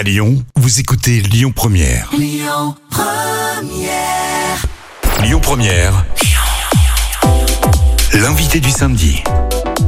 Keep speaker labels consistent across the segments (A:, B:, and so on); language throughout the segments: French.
A: À Lyon, vous écoutez Lyon Première.
B: Lyon
A: Première. L'invité du samedi.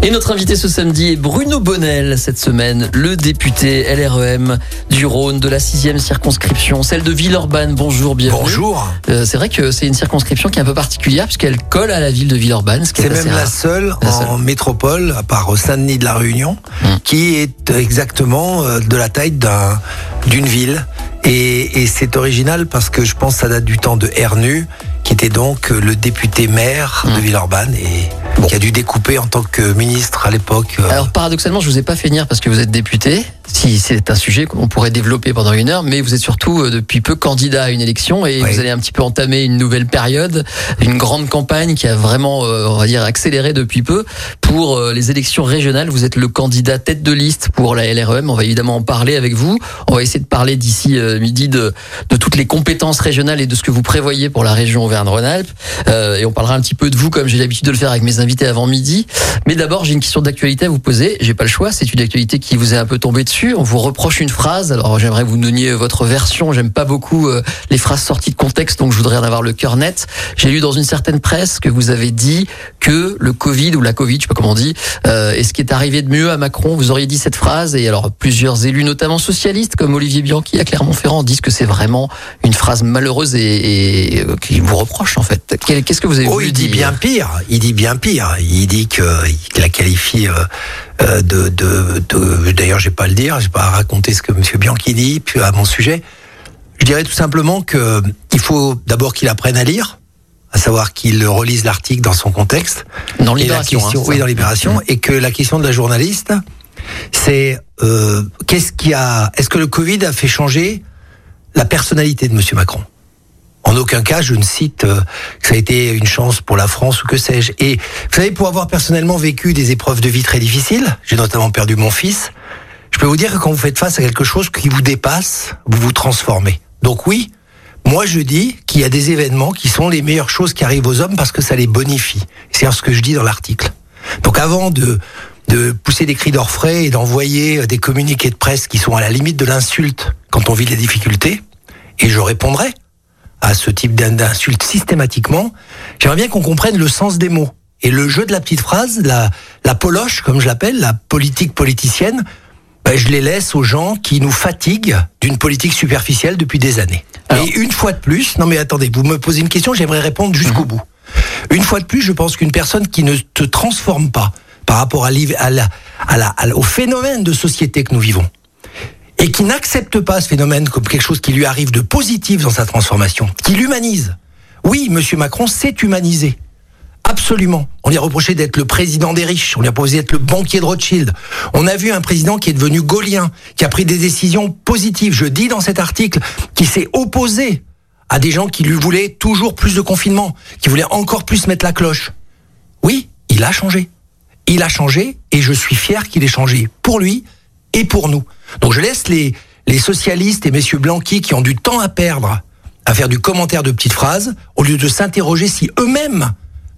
C: Et notre invité ce samedi est Bruno Bonnel, cette semaine, le député LREM du Rhône de la sixième circonscription, celle de Villeurbanne. Bonjour, bienvenue.
D: Bonjour.
C: Euh, c'est vrai que c'est une circonscription qui est un peu particulière puisqu'elle colle à la ville de Villeurbanne. ce
D: C'est
C: assez
D: même la seule
C: La
D: en métropole, à part Saint-Denis de la Réunion,
C: Hum.
D: qui est exactement euh, de la taille d'un- d'une ville. Et, et c'est original parce que je pense que ça date du temps de Ernu, qui était donc le député maire de
C: Hum.
D: Villeurbanne et qui a dû découper en tant que ministre à l'époque. euh,
C: Alors paradoxalement, je vous ai pas fait venir parce que vous êtes député. Si c'est un sujet qu'on pourrait développer pendant une heure, mais vous êtes surtout euh, depuis peu candidat à une élection et
D: Oui.
C: vous allez un petit peu entamer une nouvelle période, une grande campagne qui a vraiment, euh, on va dire, accéléré depuis peu pour les élections régionales. Vous êtes le candidat tête de liste pour la LREM. On va évidemment en parler avec vous. On va essayer de parler d'ici midi de, de toutes les compétences régionales et de ce que vous prévoyez pour la région Auvergne-Rhône-Alpes. Euh, et on parlera un petit peu de vous comme j'ai l'habitude de le faire avec mes invités avant midi. Mais d'abord, j'ai une question d'actualité à vous poser. J'ai pas le choix. C'est une actualité qui vous est un peu tombée dessus. On vous reproche une phrase. Alors, j'aimerais vous donniez votre version. J'aime pas beaucoup euh, les phrases sorties de contexte, donc je voudrais en avoir le cœur net. J'ai lu dans une certaine presse que vous avez dit que le Covid ou la Covid, je sais pas comment on dit, euh, est ce qui est arrivé de mieux à Macron. Vous auriez dit cette phrase. Et alors, plusieurs élus, notamment socialistes, comme Olivier Bianchi à Clermont-Ferrand, disent que c'est vraiment une phrase malheureuse et, et, euh, qui vous reproche en fait. Qu'est-ce que vous avez
D: Oh,
C: voulu
D: il dit
C: dire
D: bien pire. Il dit bien pire. Il dit que il la qualifie euh, euh, de, de, de- D'ailleurs, je vais pas le dire. Je vais pas raconter ce que Monsieur Bianchi dit puis à mon sujet. Je dirais tout simplement que il faut d'abord qu'il apprenne à lire, à savoir qu'il relise l'article dans son contexte.
C: Dans Libération.
D: question,
C: hein,
D: oui, dans Libération, et que la question de la journaliste, c'est euh, qu'est-ce qui a, est-ce que le Covid a fait changer la personnalité de Monsieur Macron? En aucun cas, je ne cite euh, que ça a été une chance pour la France ou que sais-je. Et vous savez, pour avoir personnellement vécu des épreuves de vie très difficiles, j'ai notamment perdu mon fils. Je peux vous dire que quand vous faites face à quelque chose qui vous dépasse, vous vous transformez. Donc oui, moi je dis qu'il y a des événements qui sont les meilleures choses qui arrivent aux hommes parce que ça les bonifie. C'est ce que je dis dans l'article. Donc avant de de pousser des cris d'orfraie et d'envoyer euh, des communiqués de presse qui sont à la limite de l'insulte quand on vit des difficultés, et je répondrai à ce type d'in- d'insulte systématiquement, j'aimerais bien qu'on comprenne le sens des mots. Et le jeu de la petite phrase, la, la poloche, comme je l'appelle, la politique politicienne, ben, je les laisse aux gens qui nous fatiguent d'une politique superficielle depuis des années.
C: Alors-
D: Et une fois de plus, non mais attendez, vous me posez une question, j'aimerais répondre jusqu'au bout. Une fois de plus, je pense qu'une personne qui ne te transforme pas par rapport à, à la- à la- au phénomène de société que nous vivons, et qui n'accepte pas ce phénomène comme quelque chose qui lui arrive de positif dans sa transformation, qui l'humanise. Oui, Monsieur Macron s'est humanisé. Absolument. On lui a reproché d'être le président des riches. On lui a proposé d'être le banquier de Rothschild. On a vu un président qui est devenu gaulien, qui a pris des décisions positives. Je dis dans cet article, qui s'est opposé à des gens qui lui voulaient toujours plus de confinement, qui voulaient encore plus mettre la cloche. Oui, il a changé. Il a changé et je suis fier qu'il ait changé pour lui et pour nous. Donc je laisse les, les socialistes et messieurs Blanqui qui ont du temps à perdre à faire du commentaire de petites phrases au lieu de s'interroger si eux-mêmes,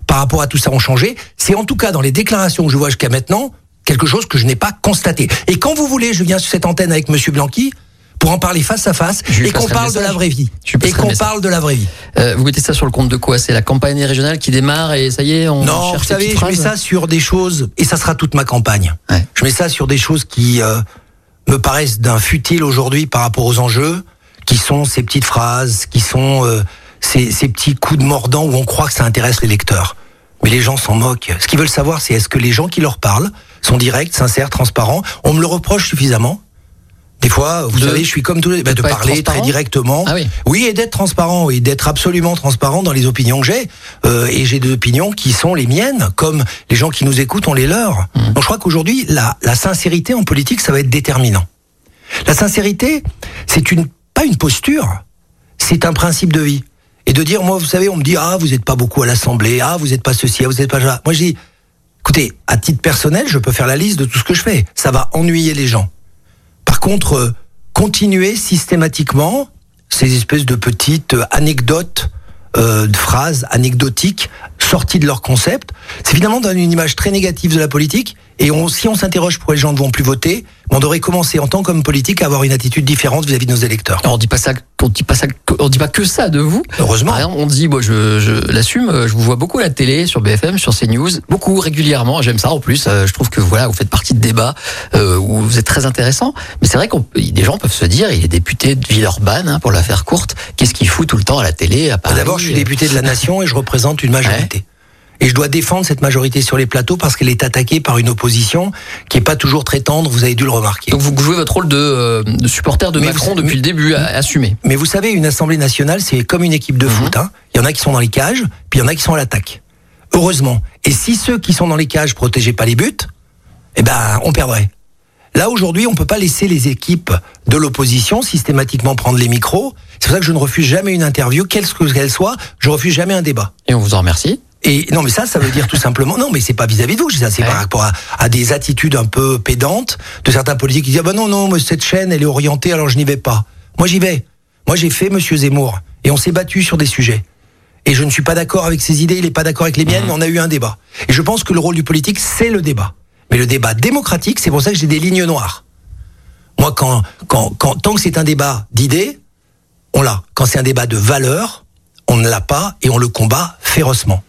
D: par rapport à tout ça, ont changé. C'est en tout cas dans les déclarations que je vois jusqu'à maintenant quelque chose que je n'ai pas constaté. Et quand vous voulez, je viens sur cette antenne avec monsieur Blanqui pour en parler face à face et qu'on parle de la vraie vie. Et qu'on parle de la vraie vie.
C: Euh, vous mettez ça sur le compte de quoi? C'est la campagne régionale qui démarre et ça y est, on
D: Non,
C: cherche
D: vous savez, je mets ça sur des choses, et ça sera toute ma campagne.
C: Ouais.
D: Je mets ça sur des choses qui euh, me paraissent d'un futile aujourd'hui par rapport aux enjeux, qui sont ces petites phrases, qui sont euh, ces, ces petits coups de mordant où on croit que ça intéresse les lecteurs. Mais les gens s'en moquent. Ce qu'ils veulent savoir, c'est est-ce que les gens qui leur parlent sont directs, sincères, transparents? On me le reproche suffisamment. Des fois, vous
C: De-
D: savez, je suis comme tous les... bah,
C: de
D: parler très directement.
C: Ah oui.
D: Oui, et d'être transparent, et d'être absolument transparent dans les opinions que j'ai. Euh, et j'ai des opinions qui sont les miennes, comme les gens qui nous écoutent ont les leurs.
C: Mmh.
D: Donc je crois qu'aujourd'hui, la, la sincérité en politique, ça va être déterminant. La sincérité, c'est une pas une posture, c'est un principe de vie. Et de dire, moi, vous savez, on me dit, ah, vous n'êtes pas beaucoup à l'Assemblée, ah, vous n'êtes pas ceci, ah, vous n'êtes pas ça. Moi, je dis, écoutez, à titre personnel, je peux faire la liste de tout ce que je fais. Ça va ennuyer les gens. Par contre, euh, continuer systématiquement ces espèces de petites euh, anecdotes, euh, de phrases anecdotiques, sortis de leur concept. C'est finalement donne une image très négative de la politique. Et on, si on s'interroge pourquoi les gens ne vont plus voter, on devrait commencer en tant qu'homme politique à avoir une attitude différente vis-à-vis de nos électeurs.
C: Alors, on dit pas ça, on dit pas ça, on dit pas que ça de vous.
D: Heureusement.
C: Par exemple, on dit, moi, je, je l'assume, euh, je vous vois beaucoup à la télé, sur BFM, sur CNews, beaucoup régulièrement. J'aime ça en plus. Euh, Je trouve que voilà, vous faites partie de débats euh, où vous êtes très intéressant. Mais c'est vrai qu'on, des gens peuvent se dire, il est député de Villeurbanne, hein, pour la faire courte. Qu'est-ce qu'il fout tout le temps à la télé, à Paris
D: D'abord, je suis député de la nation et je représente une majorité. Et je dois défendre cette majorité sur les plateaux parce qu'elle est attaquée par une opposition qui est pas toujours très tendre, vous avez dû le remarquer.
C: Donc vous jouez votre rôle de, euh, de supporter de
D: Mais
C: Macron
D: vous-
C: depuis le début, à, assumer.
D: Mais vous savez, une assemblée nationale, c'est comme une équipe de foot. hein. Il y en a qui sont dans les cages, puis il y en a qui sont à l'attaque. Heureusement. Et si ceux qui sont dans les cages protégeaient pas les buts, eh ben, on perdrait. Là, aujourd'hui, on peut pas laisser les équipes de l'opposition systématiquement prendre les micros. C'est pour ça que je ne refuse jamais une interview, quelle que qu'elle soit. Je refuse jamais un débat.
C: Et on vous en remercie.
D: Et non, mais ça, ça veut dire tout simplement, non, mais c'est pas vis-à-vis de vous, c'est
C: Ouais.
D: par rapport à, à des attitudes un peu pédantes de certains politiques qui disent, ah ben non, non, mais cette chaîne, elle est orientée, alors je n'y vais pas. Moi, j'y vais. Moi, j'ai fait Monsieur Zemmour, et on s'est battu sur des sujets. Et je ne suis pas d'accord avec ses idées, il n'est pas d'accord avec les miennes, mais on a eu un débat. Et je pense que le rôle du politique, c'est le débat. Mais le débat démocratique, c'est pour ça que j'ai des lignes noires. Moi, quand, quand, quand, tant que c'est un débat d'idées, on l'a. Quand c'est un débat de valeurs, on ne l'a pas et on le combat férocement.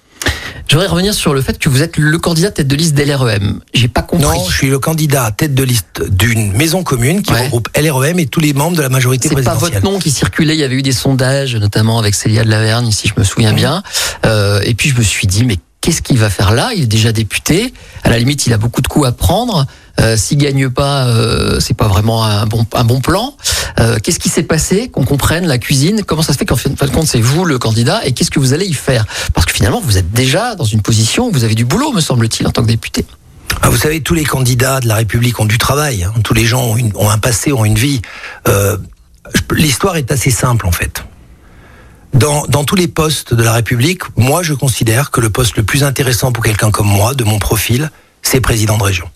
C: Je voudrais revenir sur le fait que vous êtes le candidat tête de liste d'LREM. J'ai pas compris.
D: Non, je suis le candidat tête de liste d'une maison commune qui
C: Ouais.
D: regroupe LREM et tous les membres de la majorité
C: C'est pas
D: présidentielle.
C: votre nom qui circulait. Il y avait eu des sondages, notamment avec Célia de Laverne, si je me souviens bien. Euh, et puis je me suis dit, mais qu'est-ce qu'il va faire là? Il est déjà député. À la limite, il a beaucoup de coups à prendre. Euh, S'il gagne pas, euh, c'est pas vraiment un bon plan. Euh, qu'est-ce qui s'est passé? Qu'on comprenne la cuisine. Comment ça se fait qu'en fin de compte c'est vous le candidat et qu'est-ce que vous allez y faire? Parce que finalement, vous êtes déjà dans une position où vous avez du boulot, me semble-t-il, en tant que député.
D: Ah, vous savez, tous les candidats de la République ont du travail. hein. Tous les gens ont, un passé, ont une vie. Euh, L'histoire est assez simple en fait. Dans, dans tous les postes de la République, moi je considère que le poste le plus intéressant pour quelqu'un comme moi, de mon profil, c'est président de région.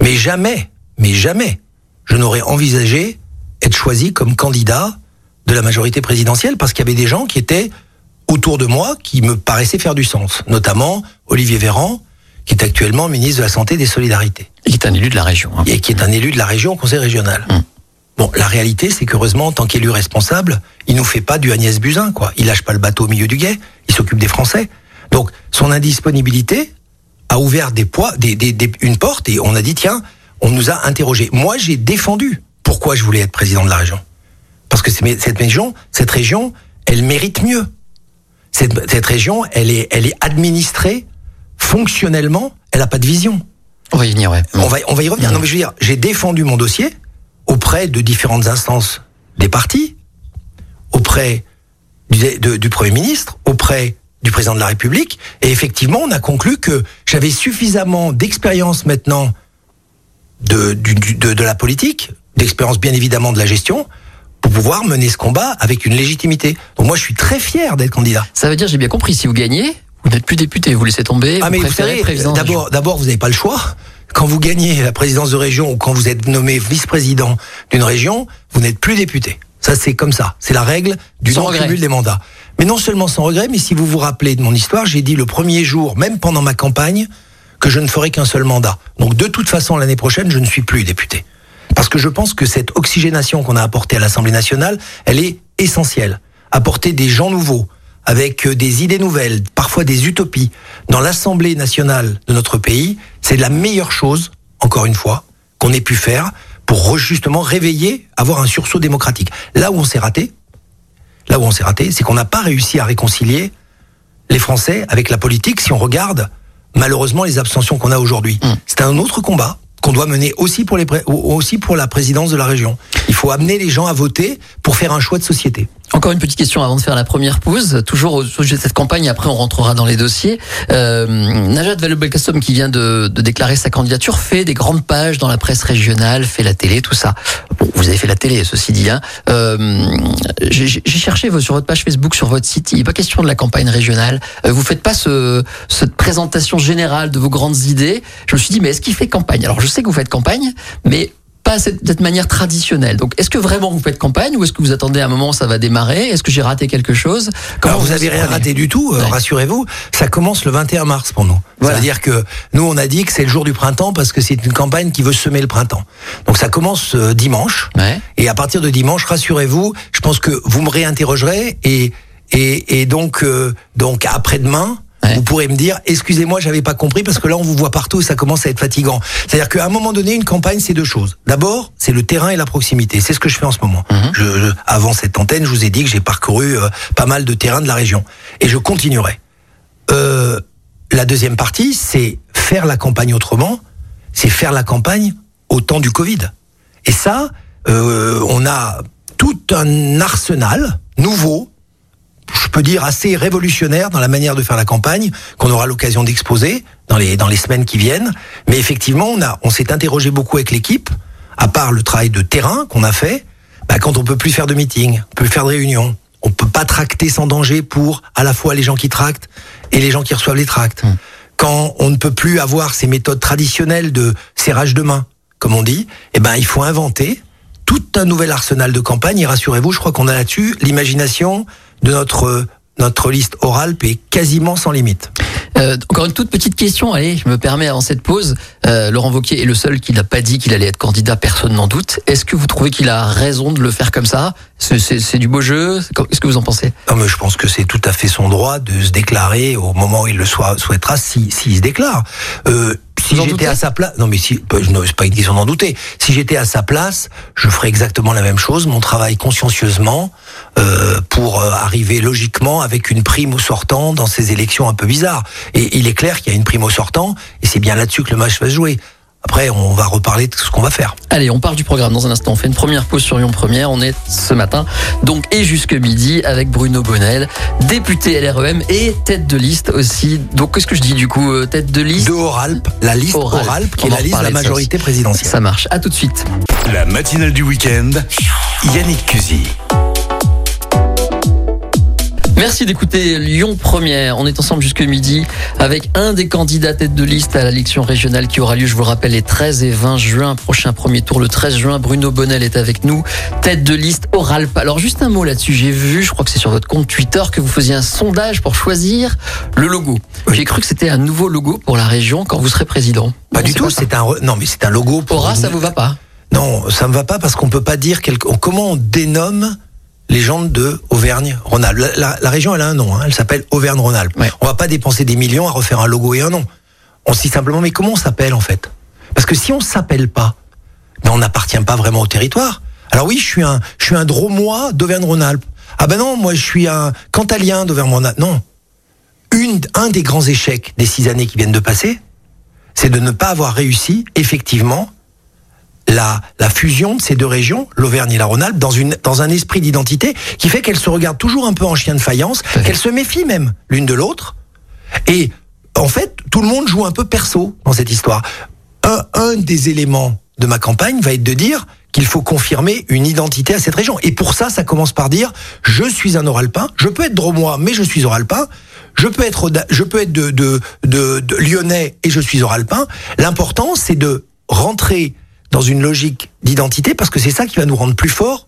D: Mais jamais, mais jamais, je n'aurais envisagé être choisi comme candidat de la majorité présidentielle parce qu'il y avait des gens qui étaient autour de moi qui me paraissaient faire du sens, notamment Olivier Véran, qui est actuellement ministre de la Santé et des Solidarités
C: Il est un élu de la région. hein.
D: et qui est un élu de la région au conseil régional.
C: Mm.
D: Bon, la réalité, c'est qu'heureusement, en tant qu'élu responsable, il nous fait pas du Agnès Buzyn, quoi. Il lâche pas le bateau au milieu du guet, il s'occupe des Français. Donc, son indisponibilité a ouvert des poids, des, des- des- une porte et on a dit, tiens, on nous a interrogés. Moi, j'ai défendu pourquoi je voulais être président de la région. Parce que c'est- cette région, cette région, elle mérite mieux. Cette, cette région, elle est, elle est administrée fonctionnellement, elle n'a pas de vision.
C: On va y venir, ouais.
D: On va, on va y revenir.
C: Mm.
D: Non, mais je veux dire, j'ai défendu mon dossier auprès de différentes instances des partis, auprès du, de- du Premier ministre, auprès du Président de la République, et effectivement, on a conclu que j'avais suffisamment d'expérience maintenant de, du- du- de, de la politique, d'expérience bien évidemment de la gestion, pour pouvoir mener ce combat avec une légitimité. Donc moi, je suis très fier d'être candidat.
C: Ça veut dire, j'ai bien compris, si vous gagnez, vous n'êtes plus député, vous laissez tomber.
D: Ah mais vous savez, d'abord vous n'avez pas le choix. Quand vous gagnez la présidence de région ou quand vous êtes nommé vice-président d'une région, vous n'êtes plus député. Ça c'est comme ça, c'est la règle du non-cumul des mandats. Mais non seulement sans regret, mais si vous vous rappelez de mon histoire, j'ai dit le premier jour, même pendant ma campagne, que je ne ferai qu'un seul mandat. Donc de toute façon, l'année prochaine, je ne suis plus député. Parce que je pense que cette oxygénation qu'on a apportée à l'Assemblée nationale, elle est essentielle. Apporter des gens nouveaux, avec euh, des idées nouvelles, parfois des utopies, dans l'Assemblée nationale de notre pays, c'est la meilleure chose, encore une fois, qu'on ait pu faire pour justement réveiller, avoir un sursaut démocratique. Là où on s'est raté, là où on s'est raté, c'est qu'on n'a pas réussi à réconcilier les Français avec la politique si on regarde malheureusement les abstentions qu'on a aujourd'hui.
C: Mm.
D: C'est un autre combat qu'on doit mener aussi pour, les aussi pour la présidence de la région. Il faut amener les gens à voter pour faire un choix de société.
C: Encore une petite question avant de faire la première pause. Toujours au sujet de cette campagne, après on rentrera dans les dossiers. Euh, Najat Vallaud-Belkacem, qui vient de, de déclarer sa candidature, fait des grandes pages dans la presse régionale, fait la télé, tout ça. Bon, vous avez fait la télé, ceci dit. Hein. Euh, J'ai cherché sur votre page Facebook, sur votre site, il n'est pas question de la campagne régionale. Euh, vous faites pas ce, cette présentation générale de vos grandes idées. Je me suis dit, mais est-ce qu'il fait campagne? Alors je sais que vous faites campagne, mais pas cette, cette manière traditionnelle. Donc, est-ce que vraiment vous faites campagne ou est-ce que vous attendez un moment ça va démarrer? Est-ce que j'ai raté quelque chose?
D: Comment Alors, vous avez rien raté du tout, euh, rassurez-vous. Ça commence le 21 mars pour nous. Voilà. C'est-à-dire que nous, on a dit que c'est le jour du printemps parce que c'est une campagne qui veut semer le printemps. Donc ça commence euh, dimanche.
C: Ouais.
D: Et à partir de dimanche, rassurez-vous, je pense que vous me réinterrogerez et et, et donc euh, donc après-demain.
C: Ouais.
D: Vous pourrez me dire, excusez-moi, j'avais pas compris parce que là on vous voit partout et ça commence à être fatigant. C'est-à-dire qu'à un moment donné, une campagne, c'est deux choses. D'abord, c'est le terrain et la proximité. C'est ce que je fais en ce moment.
C: Mhm.
D: Je, je- avant cette antenne, je vous ai dit que j'ai parcouru euh, pas mal de terrains de la région et je continuerai. Euh, la deuxième partie, c'est faire la campagne autrement. C'est faire la campagne au temps du Covid. Et ça, euh, on a tout un arsenal nouveau, je peux dire assez révolutionnaire dans la manière de faire la campagne, qu'on aura l'occasion d'exposer dans les dans les semaines qui viennent. Mais effectivement, on a on s'est interrogé beaucoup avec l'équipe, à part le travail de terrain qu'on a fait. Bah, quand on peut plus faire de meetings, on peut plus faire de réunions, on peut pas tracter sans danger pour à la fois les gens qui tractent et les gens qui reçoivent les tracts. Quand on ne peut plus avoir ces méthodes traditionnelles de serrage de main, comme on dit, eh ben il faut inventer tout un nouvel arsenal de campagne. Et rassurez-vous, je crois qu'on a là-dessus l'imagination de notre notre liste orale est quasiment sans limite.
C: Euh, encore une toute petite question, allez, je me permets avant cette pause. Euh, Laurent Wauquiez est le seul qui n'a pas dit qu'il allait être candidat, personne n'en doute. Est-ce que vous trouvez qu'il a raison de le faire comme ça? C'est- du beau jeu? Qu'est-ce que vous en pensez?
D: Non, mais je pense que c'est tout à fait son droit de se déclarer au moment où il le soit, souhaitera, s'il si, s'il se déclare. Euh, si j'étais à sa place, non mais si, bah, je- c'est pas une question d'en douter. Si j'étais à sa place, je ferais exactement la même chose, mon travail consciencieusement euh, pour euh, arriver logiquement avec une prime au sortant dans ces élections un peu bizarres. Et il est clair qu'il y a une prime au sortant, et c'est bien là-dessus que le match va se jouer. Après, on va reparler de ce qu'on va faire.
C: Allez, on part du programme dans un instant. On fait une première pause sur Lyon Première. On est ce matin, donc, et jusque midi, avec Bruno Bonnel, député LREM et tête de liste aussi. Donc, qu'est-ce que je dis du coup euh, Tête de liste?
D: De Oralp, la liste
C: Oralp.
D: Oralp, qui est la liste de la
C: de
D: majorité présidentielle.
C: Ça marche. À tout de suite.
A: La matinale du week-end. Yannick Cusy.
C: Merci d'écouter Lyon Première. On est ensemble jusque midi avec un des candidats tête de liste à l'élection régionale qui aura lieu, je vous le rappelle, les 13 et 20 juin. Prochain premier tour, le 13 juin. Bruno Bonnel est avec nous, tête de liste Oralp. Alors juste un mot là-dessus. J'ai vu, je crois que c'est sur votre compte Twitter, que vous faisiez un sondage pour choisir le logo. J'ai cru que c'était un nouveau logo pour la région quand vous serez président.
D: Pas du tout, c'est un non mais c'est un logo pour
C: Aura, ça vous va pas?
D: Non, ça me va pas parce qu'on peut pas dire quel... comment on dénomme les gens de Auvergne-Rhône-Alpes. La, la- la région elle a un nom, hein, elle s'appelle Auvergne-Rhône-Alpes.
C: Ouais.
D: On va pas dépenser des millions à refaire un logo et un nom. On se dit simplement mais comment on s'appelle en fait? Parce que si on s'appelle pas, ben on n'appartient pas vraiment au territoire. Alors oui, je suis un je suis un Dromois d'Auvergne-Rhône-Alpes. Ah ben non, moi je suis un Cantalien d'Auvergne-Rhône-Alpes. Non. Une, un des grands échecs des six années qui viennent de passer, c'est de ne pas avoir réussi effectivement la, la fusion de ces deux régions, l'Auvergne et la Rhône-Alpes, dans, une, dans un esprit d'identité qui fait qu'elles se regardent toujours un peu en chien de faïence, qu'elles se méfient même l'une de l'autre. Et en fait, tout le monde joue un peu perso dans cette histoire. Un, un des éléments de ma campagne va être de dire qu'il faut confirmer une identité à cette région. Et pour ça, ça commence par dire je suis un oralpin, je peux être dromois, mais je suis oralpin. Je peux être, je peux être de, de, de, de lyonnais et je suis oralpin. L'important, c'est de rentrer dans une logique d'identité parce que c'est ça qui va nous rendre plus forts.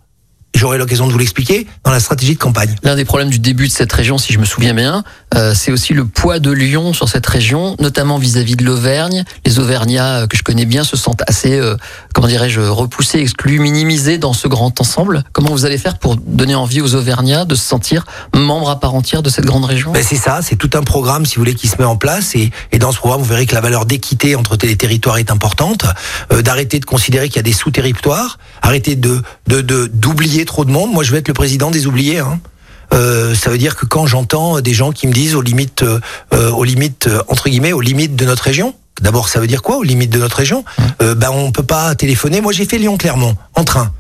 D: J'aurai l'occasion de vous l'expliquer dans la stratégie de campagne.
C: L'un des problèmes du début de cette région, si je me souviens bien, euh, c'est aussi le poids de Lyon sur cette région, notamment vis-à-vis de l'Auvergne. Les Auvergnats euh, que je connais bien se sentent assez, euh, comment dirais-je, repoussés, exclus, minimisés dans ce grand ensemble. Comment vous allez faire pour donner envie aux Auvergnats de se sentir membres à part entière de cette grande région?
D: Ben c'est ça, c'est tout un programme, si vous voulez, qui se met en place. Et, et dans ce programme, vous verrez que la valeur d'équité entre les territoires est importante. Euh, d'arrêter de considérer qu'il y a des sous-territoires, arrêter de de de- d'oublier trop de monde. Moi, je vais être le président des oubliés. Hein. Euh, ça veut dire que quand j'entends des gens qui me disent aux limites, euh, euh, aux limites euh, entre guillemets, aux limites de notre région. D'abord, ça veut dire quoi aux limites de notre région? Euh, Ben, on peut pas téléphoner. Moi, j'ai fait Lyon-Clermont en train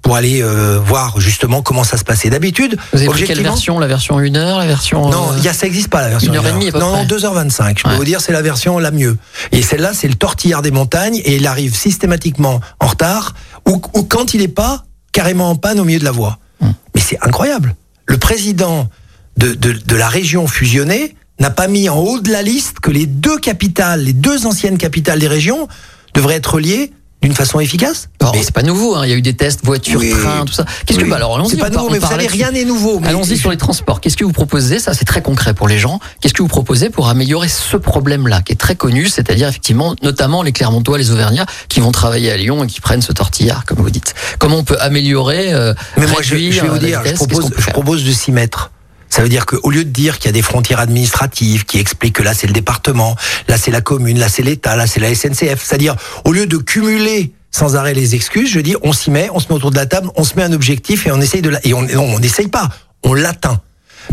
D: pour aller euh, voir justement comment ça se passait. D'habitude,
C: Vous avez pris quelle version? La version 1 heure La version
D: non,
C: euh,
D: il y a, ça existe pas la version
C: une heure et demie,
D: Non, non, 2h25. Je peux
C: Ouais.
D: vous dire, c'est la version la mieux. Et celle-là, c'est le tortillard des montagnes et il arrive systématiquement en retard ou, ou quand il est pas carrément en panne au milieu de la voie.
C: Hum.
D: Mais c'est incroyable. Le président de, de, de la région fusionnée n'a pas mis en haut de la liste que les deux capitales, les deux anciennes capitales des régions devraient être reliées d'une façon efficace
C: Alors,
D: Mais-
C: c'est pas nouveau, hein. il y a eu des tests voiture,
D: Oui.
C: train, tout ça. Qu'est-ce que bah, alors allons-y.
D: C'est pas nouveau, mais vous savez, rien n'est nouveau. mais-
C: Allons-y sur les transports. Qu'est-ce que vous proposez? Ça, c'est très concret pour les gens. Qu'est-ce que vous proposez pour améliorer ce problème-là, qui est très connu, c'est-à-dire effectivement, notamment les Clermontois, les Auvergnats, qui vont travailler à Lyon et qui prennent ce tortillard, comme vous dites? Comment on peut améliorer, euh,
D: Mais moi, je, vais vous dire,
C: vitesse?
D: Propose, je propose de s'y mettre. Ça veut dire qu'au lieu de dire qu'il y a des frontières administratives qui expliquent que là c'est le département, là c'est la commune, là c'est l'État, là c'est la SNCF, c'est-à-dire au lieu de cumuler sans arrêt les excuses, je dis on s'y met, on se met autour de la table, on se met un objectif et on essaye de la... et on non, on n'essaye pas, on l'atteint.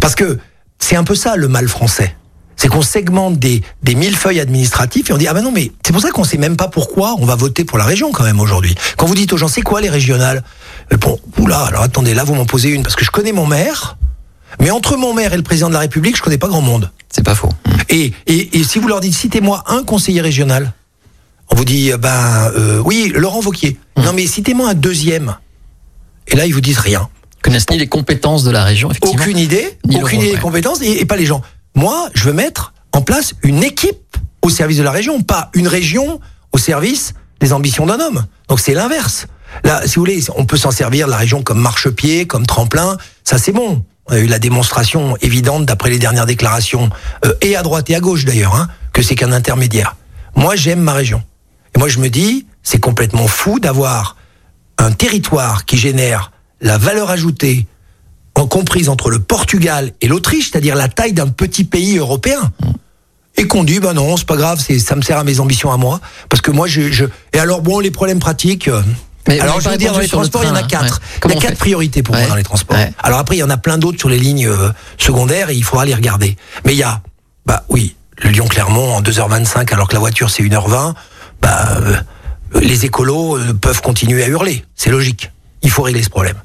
D: Parce que c'est un peu ça le mal français. C'est qu'on segmente des, des millefeuilles administratifs et on dit ah ben non mais c'est pour ça qu'on sait même pas pourquoi on va voter pour la région quand même aujourd'hui. Quand vous dites aux gens c'est quoi les régionales? Euh, Bon, oula, alors attendez, là vous m'en posez une parce que je connais mon maire, mais entre mon maire et le président de la République, je connais pas grand monde.
C: C'est pas faux.
D: Et, et, et si vous leur dites citez-moi un conseiller régional, on vous dit euh, ben euh, oui Laurent Vauquier. Non mais citez-moi un deuxième. Et là ils vous disent rien.
C: Ils connaissent ni les compétences de la région, effectivement.
D: Aucune idée,
C: Ni
D: aucune idée des compétences et, et pas les gens. Moi, je veux mettre en place une équipe au service de la région, pas une région au service des ambitions d'un homme. Donc c'est l'inverse. Là, si vous voulez, on peut s'en servir de la région comme marchepied, comme tremplin. Ça, c'est bon. On a eu la démonstration évidente d'après les dernières déclarations, euh, et à droite et à gauche d'ailleurs, hein, que c'est qu'un intermédiaire. Moi, j'aime ma région. Et moi, je me dis, c'est complètement fou d'avoir un territoire qui génère la valeur ajoutée en comprise entre le Portugal et l'Autriche, c'est-à-dire la taille d'un petit pays européen. Et qu'on dit, ben non, c'est pas grave, ça me sert à mes ambitions à moi. Parce que moi, je, je... et alors bon, les problèmes pratiques.
C: Mais
D: alors je veux dire, dans les transports, il y en a quatre.
C: ouais.
D: Il
C: Comment
D: y a quatre priorités pour moi dans les transports.
C: Ouais.
D: Alors après, il y en a plein d'autres sur les lignes euh, secondaires et il faudra les regarder. Mais il y a, bah oui, le Lyon-Clermont en 2h25 alors que la voiture c'est 1h20. Bah, euh, les écolos euh, peuvent continuer à hurler. C'est logique. Il faut régler ce problème.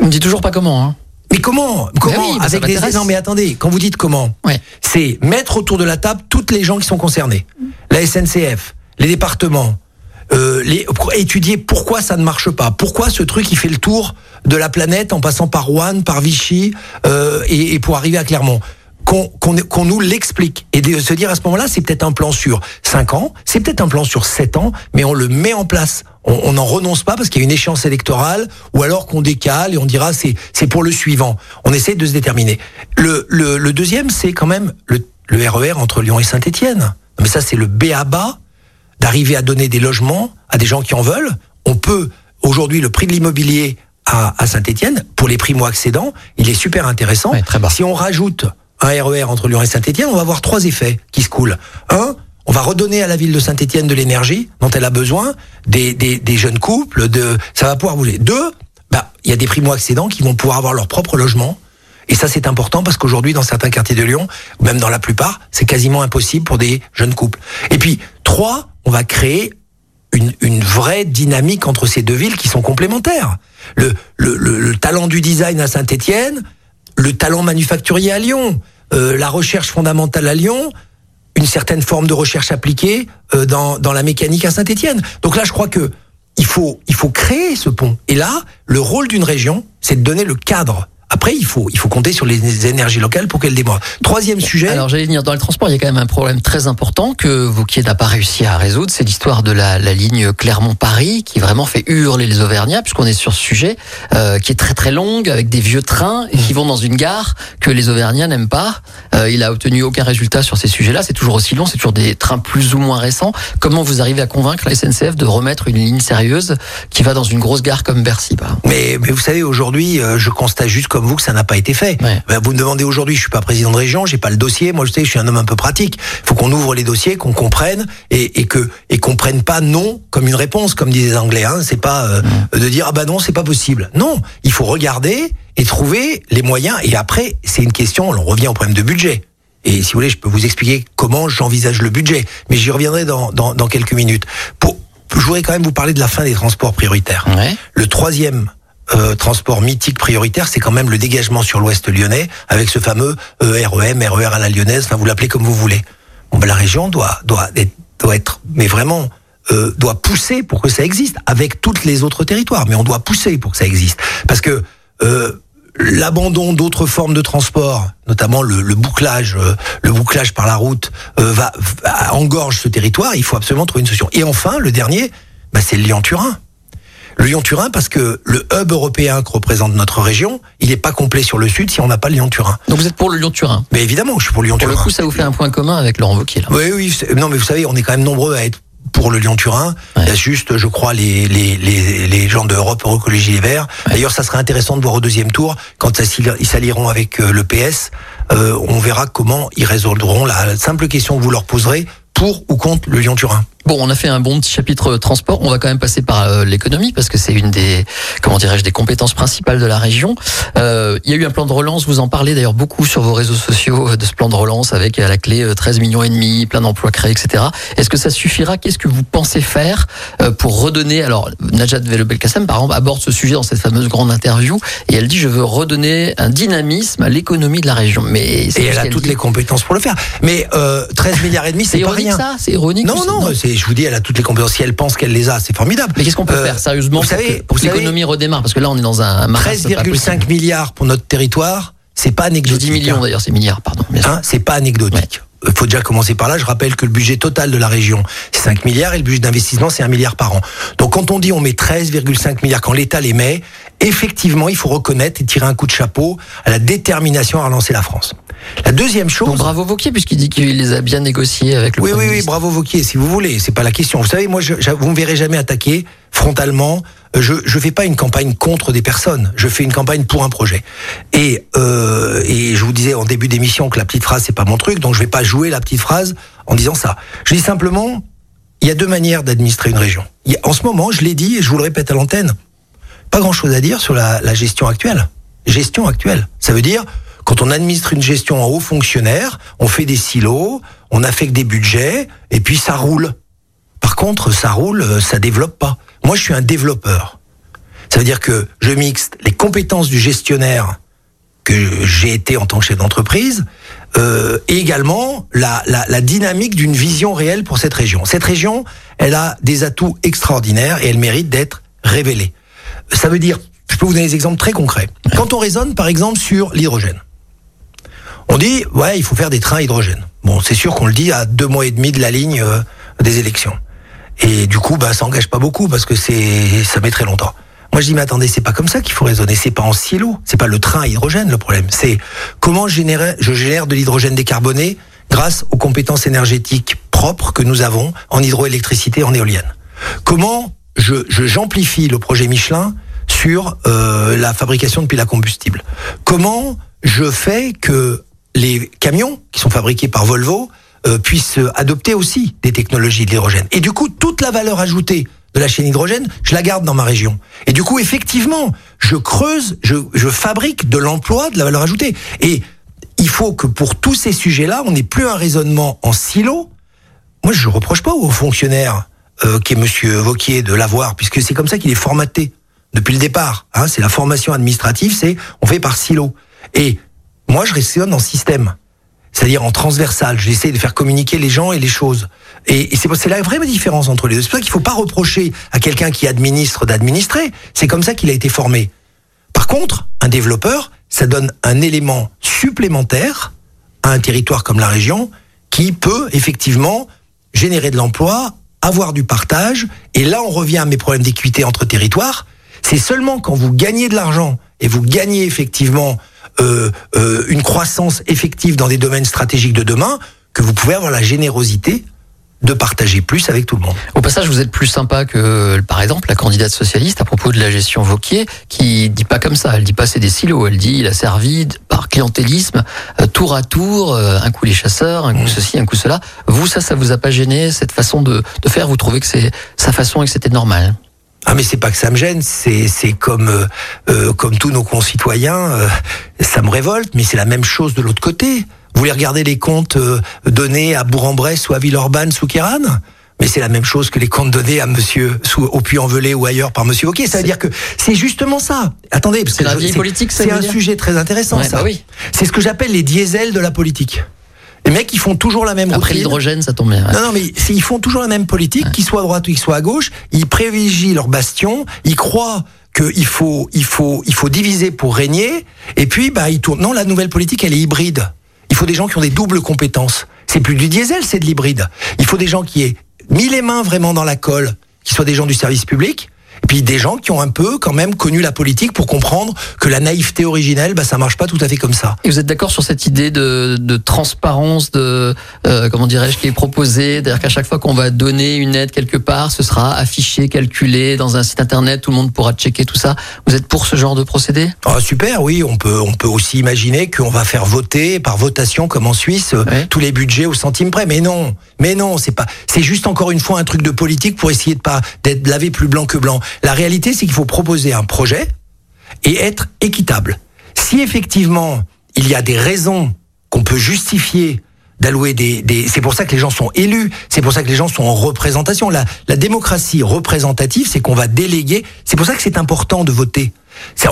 C: On me dit toujours pas comment. Hein.
D: Mais comment? Comment?
C: oui, bah,
D: Avec des non mais attendez, quand vous dites comment,
C: Ouais.
D: c'est mettre autour de la table toutes les gens qui sont concernés. La SNCF, les départements, euh, les, étudier pourquoi ça ne marche pas, pourquoi ce truc il fait le tour de la planète en passant par Rouen, par Vichy euh, et, et pour arriver à Clermont. Qu'on nous l'explique et de se dire à ce moment-là, c'est peut-être un plan sur 5 ans, c'est peut-être un plan sur 7 ans, mais on le met en place. On n'en renonce pas parce qu'il y a une échéance électorale ou alors qu'on décale et on dira c'est pour le suivant. On essaie de se déterminer. Le, le, le deuxième, c'est quand même le, le RER entre Lyon et Saint-Étienne. Mais ça, c'est le B à d'arriver à donner des logements à des gens qui en veulent. On peut, aujourd'hui, le prix de l'immobilier à, à Saint-Étienne, pour les primo-accédants, il est super intéressant.
C: Ouais, très.
D: Si on rajoute un RER entre Lyon et Saint-Étienne, on va avoir trois effets qui se coulent. Un, on va redonner à la ville de Saint-Étienne de l'énergie dont elle a besoin, des, des, des jeunes couples, de, ça va pouvoir bouger. Deux, bah, il y a des primo-accédants qui vont pouvoir avoir leur propre logement. Et ça, c'est important parce qu'aujourd'hui, dans certains quartiers de Lyon, ou même dans la plupart, c'est quasiment impossible pour des jeunes couples. Et puis, trois, on va créer une, une vraie dynamique entre ces deux villes qui sont complémentaires. Le, le, le, le talent du design à Saint-Étienne, le talent manufacturier à Lyon, euh, la recherche fondamentale à Lyon, une certaine forme de recherche appliquée euh, dans, la mécanique à Saint-Étienne. Donc là, je crois que il il faut créer ce pont. Et là, le rôle d'une région, c'est de donner le cadre. Après, il faut, il faut compter sur les énergies locales pour qu'elles démarrent. Troisième sujet.
C: Alors j'allais venir dans les transports, il y a quand même un problème très important que Vauquier n'a pas réussi à résoudre, c'est l'histoire de la, la ligne Clermont-Paris qui vraiment fait hurler les Auvergnats puisqu'on est sur ce sujet euh, qui est très très longue avec des vieux trains et qui vont dans une gare que les Auvergnats n'aiment pas. Euh, il a obtenu aucun résultat sur ces sujets-là, c'est toujours aussi long, c'est toujours des trains plus ou moins récents. Comment vous arrivez à convaincre la SNCF de remettre une ligne sérieuse qui va dans une grosse gare comme Bercy bah
D: Mais, mais vous savez, aujourd'hui, euh, je constate juste comme vous que ça n'a pas été fait.
C: Ouais.
D: Ben, Vous me demandez aujourd'hui, je suis pas président de région, j'ai pas le dossier. Moi, je sais, je suis un homme un peu pratique. Il faut qu'on ouvre les dossiers, qu'on comprenne et, et que et qu'on prenne pas non comme une réponse, comme disent les Anglais. Hein. C'est pas euh, de dire ah bah non, c'est pas possible. Non, il faut regarder et trouver les moyens. Et après, c'est une question. On revient au problème de budget. Et si vous voulez, je peux vous expliquer comment j'envisage le budget, mais j'y reviendrai dans, dans, dans quelques minutes. Pour, je voudrais quand même vous parler de la fin des transports prioritaires.
C: Ouais.
D: Le troisième euh, transport mythique prioritaire, c'est quand même le dégagement sur l'ouest lyonnais, avec ce fameux euh, REM, RER à la lyonnaise, enfin vous l'appelez comme vous voulez. Bon, ben, la région doit, doit, être, doit être, mais vraiment, euh, doit pousser pour que ça existe, avec toutes les autres territoires, mais on doit pousser pour que ça existe. Parce que euh, l'abandon d'autres formes de transport, notamment le, le bouclage, euh, le bouclage par la route, euh, va, va- engorge ce territoire. Il faut absolument trouver une solution. Et enfin, le dernier, bah, c'est Lyon-Turin. Le Lyon-Turin parce que le hub européen que représente notre région, il n'est pas complet sur le sud si on n'a pas le Lyon-Turin.
C: Donc vous êtes pour le Lyon-Turin?
D: Mais évidemment, je suis pour le
C: Pour
D: Lyon-Turin.
C: le coup, ça vous fait un point commun avec Laurent Wauquiez. là.
D: Oui, oui. Non, mais vous savez, on est quand même nombreux à être pour le Lyon-Turin.
C: Ouais.
D: Il y a juste, je crois, les, les, les, les gens d'Europe, Eurocologie Les Verts. D'ailleurs, ça serait intéressant de voir au deuxième tour, quand ils s'allieront avec euh, le PS, euh, on verra comment ils résoudront la simple question que vous leur poserez pour ou contre le Lyon-Turin.
C: Bon, on a fait un bon petit chapitre euh, transport. On va quand même passer par euh, l'économie parce que c'est une des, comment dirais-je, des compétences principales de la région. Euh, il y a eu un plan de relance. Vous en parlez d'ailleurs beaucoup sur vos réseaux sociaux euh, de ce plan de relance avec à la clé euh, 13 millions et demi, plein d'emplois créés, etc. Est-ce que ça suffira? Qu'est-ce que vous pensez faire pour redonner? Alors, Najat Vallaud-Belkacem, par exemple, aborde ce sujet dans cette fameuse grande interview et elle dit je veux redonner un dynamisme à l'économie de la région. Mais
D: Et elle a toutes
C: dit.
D: les compétences pour le faire. Mais euh, 13 milliards et demi,
C: C'est
D: pas
C: ironique
D: rien.
C: ça C'est ironique
D: Non, non, c'est, je vous dis, elle a toutes les compétences. Si elle pense qu'elle les a, c'est formidable.
C: Mais qu'est-ce qu'on peut
D: Euh,
C: faire sérieusement
D: vous
C: pour
D: savez-
C: que, l'économie redémarre Parce que là, on est dans un marasme pas possible.
D: 13,5 milliards pour notre territoire, c'est pas anecdotique.
C: 10 millions
D: hein.
C: d'ailleurs, c'est milliards, pardon.
D: Hein, c'est pas anecdotique. Il faut déjà commencer par là. Je rappelle que le budget total de la région, c'est 5 milliards et le budget d'investissement, c'est 1 milliard par an. Donc quand on dit on met 13,5 milliards, quand l'État les met, effectivement, il faut reconnaître et tirer un coup de chapeau à la détermination à relancer la France. La deuxième chose...
C: Donc bravo Vauquier, puisqu'il dit qu'il les a bien négociés avec le
D: Oui, oui, oui, bravo Vauquier, si vous voulez, c'est pas la question. Vous savez, moi, je, je- vous me verrez jamais attaquer frontalement. Euh, Je je fais pas une campagne contre des personnes. Je fais une campagne pour un projet. Et euh, et je vous disais en début d'émission que la petite phrase c'est pas mon truc, donc je vais pas jouer la petite phrase en disant ça. Je dis simplement, il y a deux manières d'administrer une région. Il y a- en ce moment, je l'ai dit et je vous le répète à l'antenne, pas grand chose à dire sur la, la gestion actuelle. Gestion actuelle. Ça veut dire, quand on administre une gestion en haut fonctionnaire, on fait des silos, on affecte des budgets, et puis ça roule. Par contre, ça roule, euh, ça développe pas. Moi, je suis un développeur. Ça veut dire que je mixte les compétences du gestionnaire que j'ai été en tant que chef d'entreprise, euh, et également la, la, la dynamique d'une vision réelle pour cette région. Cette région, elle a des atouts extraordinaires et elle mérite d'être révélée. Ça veut dire, je peux vous donner des exemples très concrets. Quand on raisonne, par exemple, sur l'hydrogène, on dit, ouais, il faut faire des trains à hydrogène. Bon, c'est sûr qu'on le dit à deux mois et demi de la ligne euh, des élections. Et du coup, bah, ça engage pas beaucoup parce que c'est, ça met très longtemps. Moi, je dis, mais attendez, c'est pas comme ça qu'il faut raisonner. C'est pas en silo. C'est pas le train à hydrogène, le problème. C'est comment je génère de l'hydrogène décarboné grâce aux compétences énergétiques propres que nous avons en hydroélectricité, en éolienne. Comment je, je- j'amplifie le projet Michelin sur euh, la fabrication de piles à combustible? Comment je fais que les camions qui sont fabriqués par Volvo euh, puissent adopter aussi des technologies de l'hydrogène. Et du coup, toute la valeur ajoutée de la chaîne hydrogène, je la garde dans ma région. Et du coup, effectivement, je creuse, je, je fabrique de l'emploi, de la valeur ajoutée. Et il faut que pour tous ces sujets-là, on n'ait plus un raisonnement en silo. Moi, je ne reproche pas au fonctionnaire euh, qui est Monsieur Vauquier de l'avoir, puisque c'est comme ça qu'il est formaté depuis le départ. Hein, c'est la formation administrative, c'est on fait par silo. Et moi, je raisonne en système, c'est-à-dire en transversal. J'essaie de faire communiquer les gens et les choses. Et, c'est la vraie différence entre les deux. C'est pour ça qu'il faut pas reprocher à quelqu'un qui administre d'administrer. C'est comme ça qu'il a été formé. Par contre, un développeur, ça donne un élément supplémentaire à un territoire comme la région qui peut effectivement générer de l'emploi, avoir du partage. Et là, on revient à mes problèmes d'équité entre territoires. C'est seulement quand vous gagnez de l'argent et vous gagnez effectivement euh, euh, une croissance effective dans des domaines stratégiques de demain que vous pouvez avoir la générosité de partager plus avec tout le monde.
C: Au passage, vous êtes plus sympa que, par exemple, la candidate socialiste à propos de la gestion Vauquier, qui dit pas comme ça. Elle dit pas c'est des silos. Elle dit il a servi par clientélisme, euh, tour à tour, euh, un coup les chasseurs, un coup ceci, un coup cela. Vous, ça, ça vous a pas gêné cette façon de, de faire? Vous trouvez que c'est sa façon et que c'était normal?
D: Ah mais c'est pas que ça me gêne, c'est c'est comme euh, euh, comme tous nos concitoyens, euh, ça me révolte, mais c'est la même chose de l'autre côté. Vous voulez regarder les comptes euh, donnés à Bourg-en-Bresse ou à Villeurbanne sous Kéran? Mais c'est la même chose que les comptes donnés à Monsieur sous, au Puy-en-Velay ou ailleurs par Monsieur Wauquiez. Ça veut dire que c'est justement ça. Attendez, parce
C: C'est
D: que
C: la politique,
D: un
C: dire
D: sujet très intéressant.
C: Ouais,
D: ça.
C: bah oui.
D: C'est ce que j'appelle les diesels de la politique. Les mecs, ils font toujours la même
C: Après l'hydrogène, ça tombe bien. ouais.
D: Non, non, mais ils font toujours la même politique, qu'ils soient à droite ou qu'ils soient à gauche. Ils privilégient leur bastion. Ils croient qu'il faut, il faut, il faut diviser pour régner. Et puis, bah, ils tournent. Non, la nouvelle politique, elle est hybride. Il faut des gens qui ont des doubles compétences. C'est plus du diesel, c'est de l'hybride. Il faut des gens qui aient mis les mains vraiment dans la colle, qui soient des gens du service public, puis des gens qui ont un peu quand même connu la politique pour comprendre que la naïveté originelle, bah, ça marche pas tout à fait comme ça.
C: Et vous êtes d'accord sur cette idée de, de transparence, de euh, comment dirais-je, qui est proposée, c'est-à-dire qu'à chaque fois qu'on va donner une aide quelque part, ce sera affiché, calculé dans un site internet, tout le monde pourra checker tout ça. Vous êtes pour ce genre de procédé?
D: Ah, super, oui, on peut, on peut aussi imaginer qu'on va faire voter par votation, comme en Suisse, euh,
C: Ouais.
D: tous les budgets au centime près. Mais non, mais non, c'est pas, c'est juste encore une fois un truc de politique pour essayer de pas d'être lavé plus blanc que blanc. La réalité, c'est qu'il faut proposer un projet et être équitable. Si effectivement il y a des raisons qu'on peut justifier d'allouer des, des c'est pour ça que les gens sont élus, c'est pour ça que les gens sont en représentation. La, la démocratie représentative, c'est qu'on va déléguer. C'est pour ça que c'est important de voter.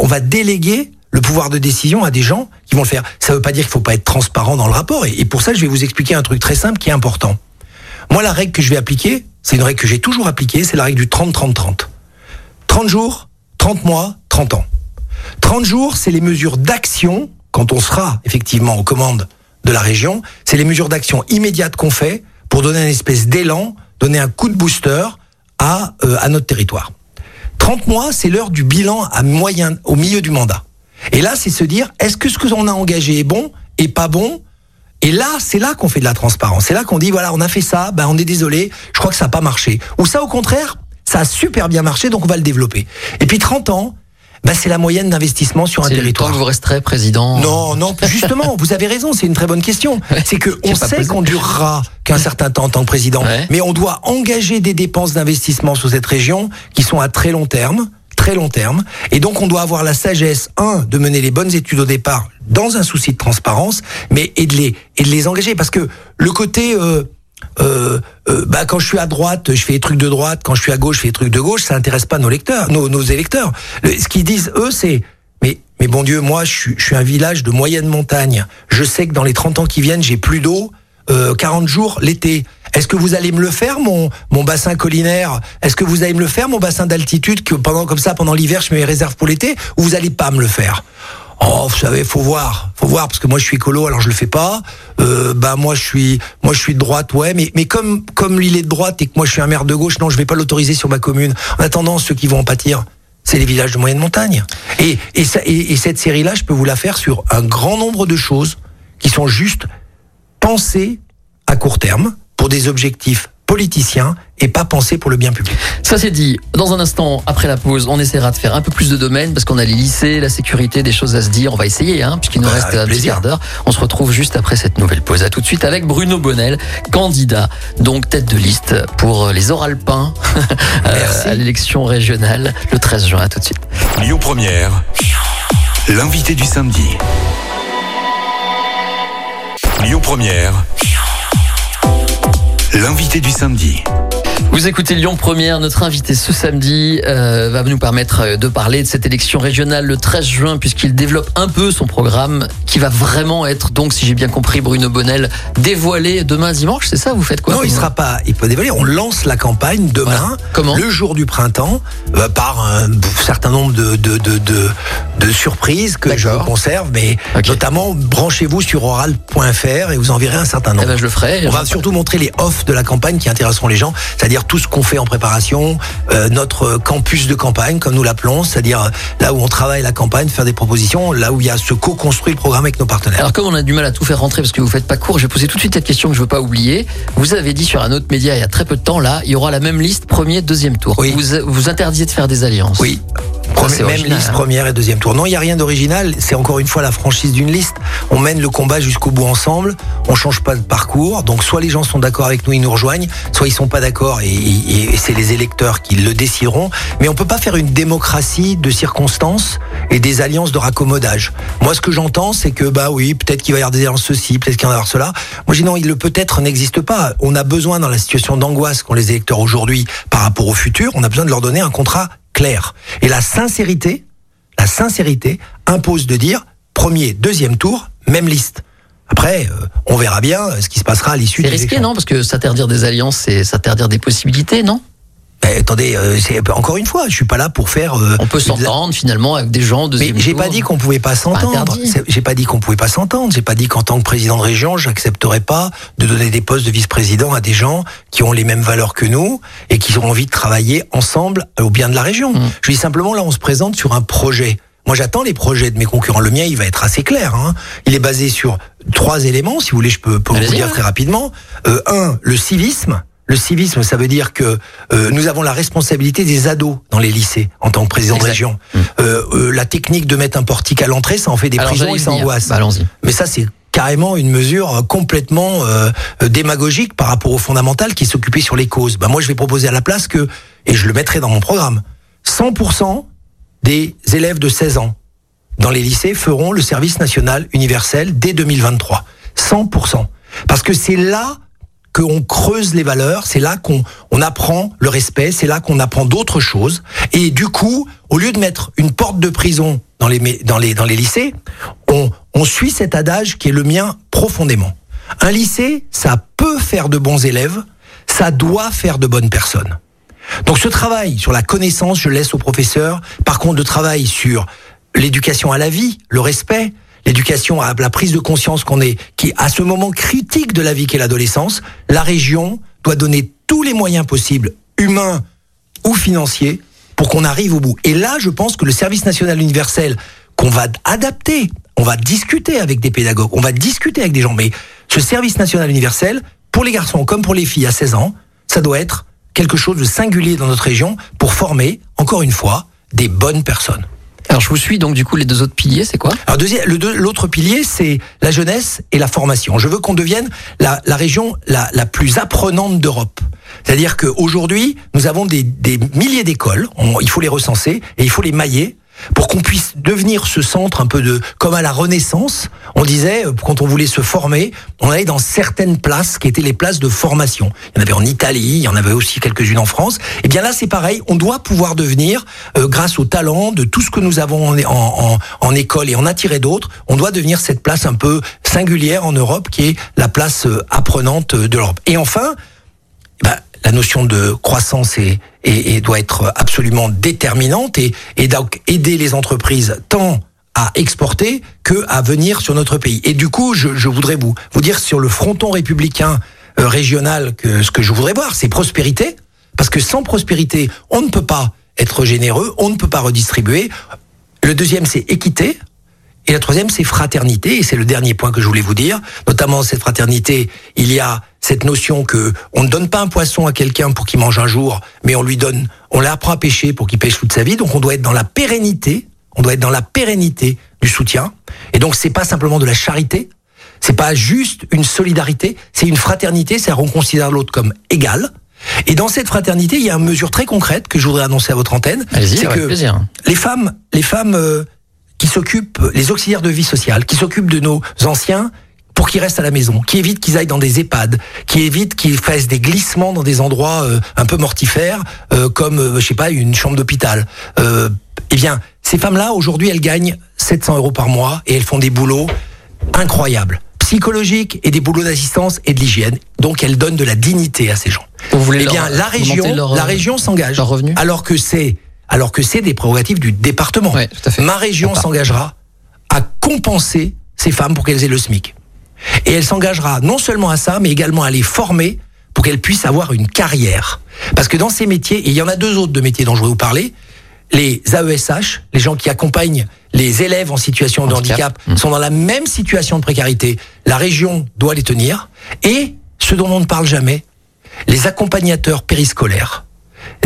D: On va déléguer le pouvoir de décision à des gens qui vont le faire. Ça veut pas dire qu'il faut pas être transparent dans le rapport. Et, et pour ça, je vais vous expliquer un truc très simple qui est important. Moi, la règle que je vais appliquer, c'est une règle que j'ai toujours appliquée, c'est la règle du 30-30-30. 30 jours, 30 mois, 30 ans. 30 jours, c'est les mesures d'action, quand on sera effectivement aux commandes de la région, c'est les mesures d'action immédiates qu'on fait pour donner une espèce d'élan, donner un coup de booster à, euh, à notre territoire. 30 mois, c'est l'heure du bilan à moyen, au milieu du mandat. Et là, c'est se dire, est-ce que ce que l'on a engagé est bon et pas bon? Et là, c'est là qu'on fait de la transparence. C'est là qu'on dit, voilà, on a fait ça, ben on est désolé, je crois que ça n'a pas marché. Ou ça, au contraire, ça a super bien marché, donc on va le développer. Et puis 30 ans, ben c'est la moyenne d'investissement sur un
C: C'est le temps
D: territoire.
C: que vous resterez président.
D: Non, non, justement, vous avez raison, c'est une très bonne question. C'est que on sait qu'on durera qu'un certain temps en tant que président,
C: Ouais.
D: mais on doit engager des dépenses d'investissement sur cette région qui sont à très long terme, très long terme, et donc on doit avoir la sagesse un de mener les bonnes études au départ dans un souci de transparence, mais et de les et de les engager parce que le côté euh, euh, euh, bah quand je suis à droite, je fais des trucs de droite. Quand je suis à gauche, je fais des trucs de gauche. Ça intéresse pas nos lecteurs, nos, nos électeurs. Le- ce qu'ils disent eux, c'est mais mais bon Dieu, moi je je suis un village de moyenne montagne. Je sais que dans les 30 ans qui viennent, j'ai plus d'eau. Euh, 40 jours l'été. Est-ce que vous allez me le faire mon mon bassin collinaire? Est-ce que vous allez me le faire mon bassin d'altitude que pendant comme ça pendant l'hiver je me réserve pour l'été? Ou vous allez pas me le faire? Oh, vous savez, faut voir, faut voir parce que moi je suis écolo, alors je le fais pas. Euh, bah moi je suis, moi je suis de droite, ouais, mais mais comme comme il est de droite et que moi je suis un maire de gauche, non, je vais pas l'autoriser sur ma commune. En attendant, ceux qui vont en pâtir, c'est les villages de moyenne montagne. Et et, ça, et cette série-là, je peux vous la faire sur un grand nombre de choses qui sont juste pensées à court terme pour des objectifs politiciens et pas pensées pour le bien public.
C: Ça c'est dit. Dans un instant, après la pause, on essaiera de faire un peu plus de domaines parce qu'on a les lycées, la sécurité, des choses à se dire. On va essayer, hein, puisqu'il nous
D: Bah,
C: reste un petit
D: plaisir.
C: quart d'heure. On se retrouve juste après cette nouvelle pause. À tout de suite avec Bruno Bonnel, candidat, donc tête de liste pour les Oralpins euh, à l'élection régionale le 13 juin. À tout de suite.
A: Lyon Première, l'invité du samedi. Lyon Première, l'invité du samedi.
C: Vous écoutez Lyon Première, notre invité ce samedi euh, va nous permettre euh, de parler de cette élection régionale le 13 juin puisqu'il développe un peu son programme qui va vraiment être donc si j'ai bien compris Bruno Bonnel dévoilé demain dimanche, c'est ça vous faites quoi
D: non, il sera pas. Il peut dévoiler. On lance la campagne demain,
C: Voilà. Comment
D: le jour du printemps, euh, par un certain nombre de de de de, de surprises que je conserve, mais notamment branchez-vous sur oral.fr et vous en verrez un certain
C: Eh
D: nombre.
C: ben je le ferai.
D: On va surtout montrer les offs de la campagne qui intéresseront les gens, c'est-à-dire tout ce qu'on fait en préparation, euh, notre campus de campagne, comme nous l'appelons, c'est-à-dire euh, là où on travaille la campagne, faire des propositions, là où il y a ce co-construit le programme avec nos partenaires.
C: Alors comme on a du mal à tout faire rentrer parce que vous faites pas court, je vais poser tout de suite cette question que je veux pas oublier. Vous avez dit sur un autre média il y a très peu de temps là, il y aura la même liste premier, deuxième tour.
D: Oui.
C: Vous vous interdisez de faire des alliances.
D: Oui. Premier- même
C: original,
D: liste
C: hein.
D: première et deuxième tour. Non, il n'y a rien d'original. C'est encore une fois la franchise d'une liste. On mène le combat jusqu'au bout ensemble. On change pas de parcours. Donc soit les gens sont d'accord avec nous, ils nous rejoignent, soit ils sont pas d'accord et, et- et c'est les électeurs qui le décideront. Mais on peut pas faire une démocratie de circonstances et des alliances de raccommodage. Moi, ce que j'entends, c'est que bah oui, peut-être qu'il va y avoir des alliances ceci, peut-être qu'il va y avoir cela. Moi, je dis non, il le peut-être n'existe pas. On a besoin dans la situation d'angoisse qu'ont les électeurs aujourd'hui par rapport au futur, on a besoin de leur donner un contrat clair. Et la sincérité, la sincérité impose de dire premier, deuxième tour, même liste. Après, euh, on verra bien euh, ce qui se passera à l'issue
C: C'est risqué
D: élections.
C: non? Parce que s'interdire des alliances c'est s'interdire des possibilités non?
D: Ben, attendez, euh, c'est encore une fois, je suis pas là pour faire. euh,
C: On peut s'entendre finalement avec des gens de
D: Mais j'ai pas dit qu'on pouvait pas s'entendre. J'ai pas dit qu'on pouvait pas s'entendre. J'ai pas dit qu'en tant que président de région, j'accepterais pas de donner des postes de vice-président à des gens qui ont les mêmes valeurs que nous et qui ont envie de travailler ensemble au bien de la région.
C: Mm.
D: Je dis simplement là, on se présente sur un projet. Moi, j'attends les projets de mes concurrents. Le mien, il va être assez clair. hein. Il est basé sur trois éléments. Si vous voulez, je peux, peux vous dire très rapidement. Euh, un, le civisme. Le civisme, ça veut dire que euh, nous avons la responsabilité des ados dans les lycées en tant que président de région. Euh, euh, la technique de mettre un portique à l'entrée, ça en fait des
C: Alors,
D: prisons et ça angoisse.
C: Bah.
D: Mais ça, c'est carrément une mesure euh, complètement euh, euh, démagogique par rapport au fondamental qui s'occupait sur les causes. Bah, moi, je vais proposer à la place que, et je le mettrai dans mon programme, 100% des élèves de 16 ans dans les lycées feront le service national universel dès 2023. 100%. Parce que c'est là qu'on creuse les valeurs, c'est là qu'on on apprend le respect, c'est là qu'on apprend d'autres choses. Et du coup, au lieu de mettre une porte de prison dans les, dans les, dans les lycées, on, on suit cet adage qui est le mien profondément. Un lycée, ça peut faire de bons élèves, ça doit faire de bonnes personnes. Donc ce travail sur la connaissance, je laisse aux professeurs. Par contre, le travail sur l'éducation à la vie, le respect, l'éducation à la prise de conscience qu'on est, qui à ce moment critique de la vie qu'est l'adolescence, la région doit donner tous les moyens possibles, humains ou financiers, pour qu'on arrive au bout. Et là, je pense que le service national universel qu'on va adapter, on va discuter avec des pédagogues, on va discuter avec des gens, mais ce service national universel, pour les garçons comme pour les filles à 16 ans, ça doit être quelque chose de singulier dans notre région pour former, encore une fois, des bonnes personnes.
C: Alors je vous suis donc du coup les deux autres piliers, c'est quoi?
D: Alors l'autre pilier, c'est la jeunesse et la formation. Je veux qu'on devienne la, la région la, la plus apprenante d'Europe. C'est-à-dire qu'aujourd'hui, nous avons des, des milliers d'écoles, il faut les recenser et il faut les mailler pour qu'on puisse devenir ce centre un peu de comme à la Renaissance. On disait euh, quand on voulait se former, on allait dans certaines places qui étaient les places de formation. Il y en avait en Italie, il y en avait aussi quelques-unes en France. Et bien là, c'est pareil. On doit pouvoir devenir, euh, grâce au talent de tout ce que nous avons en, en école et en attirer d'autres, on doit devenir cette place un peu singulière en Europe qui est la place euh, apprenante de l'Europe. Et enfin, bah, la notion de croissance est, est- doit être absolument déterminante et, et donc aider les entreprises tant à exporter que à venir sur notre pays. Et du coup, je, je voudrais vous, vous dire sur le fronton républicain euh, régional que ce que je voudrais voir, c'est prospérité, parce que sans prospérité, on ne peut pas être généreux, on ne peut pas redistribuer. Le deuxième, c'est équité. Et la troisième, c'est fraternité. Et c'est le dernier point que je voulais vous dire. Notamment, cette fraternité, il y a cette notion que on ne donne pas un poisson à quelqu'un pour qu'il mange un jour, mais on lui donne, on l'apprend à pêcher pour qu'il pêche toute sa vie. Donc, on doit être dans la pérennité. On doit être dans la pérennité du soutien. Et donc, c'est pas simplement de la charité. C'est pas juste une solidarité. C'est une fraternité. C'est on considère l'autre comme égal. Et dans cette fraternité, il y a une mesure très concrète que je voudrais annoncer à votre antenne. C'est que
C: plaisir.
D: les femmes, les femmes euh, qui s'occupent, les auxiliaires de vie sociale, qui s'occupent de nos anciens pour qu'ils restent à la maison, qui évitent qu'ils aillent dans des EHPAD, qui évitent qu'ils fassent des glissements dans des endroits euh, un peu mortifères, euh, comme euh, je sais pas une chambre d'hôpital. Euh, eh bien, ces femmes-là aujourd'hui, elles gagnent 700 euros par mois et elles font des boulots incroyables, psychologiques et des boulots d'assistance et de l'hygiène. Donc, elles donnent de la dignité à ces gens.
C: Vous voulez
D: Eh
C: leur-
D: bien, la
C: augmenter
D: région,
C: leur,
D: la
C: euh,
D: région s'engage. Alors que c'est, alors que c'est des prérogatives du département.
C: Ouais, tout à fait.
D: Ma région s'engagera à compenser ces femmes pour qu'elles aient le SMIC. Et elle s'engagera non seulement à ça, mais également à les former pour qu'elles puissent avoir une carrière. Parce que dans ces métiers, et il y en a deux autres de métiers dont je voudrais vous parler, les AESH, les gens qui accompagnent les élèves en situation de
C: Handicap.
D: handicap, sont dans la même situation de précarité. La région doit les tenir. Et ce dont on ne parle jamais, les accompagnateurs périscolaires,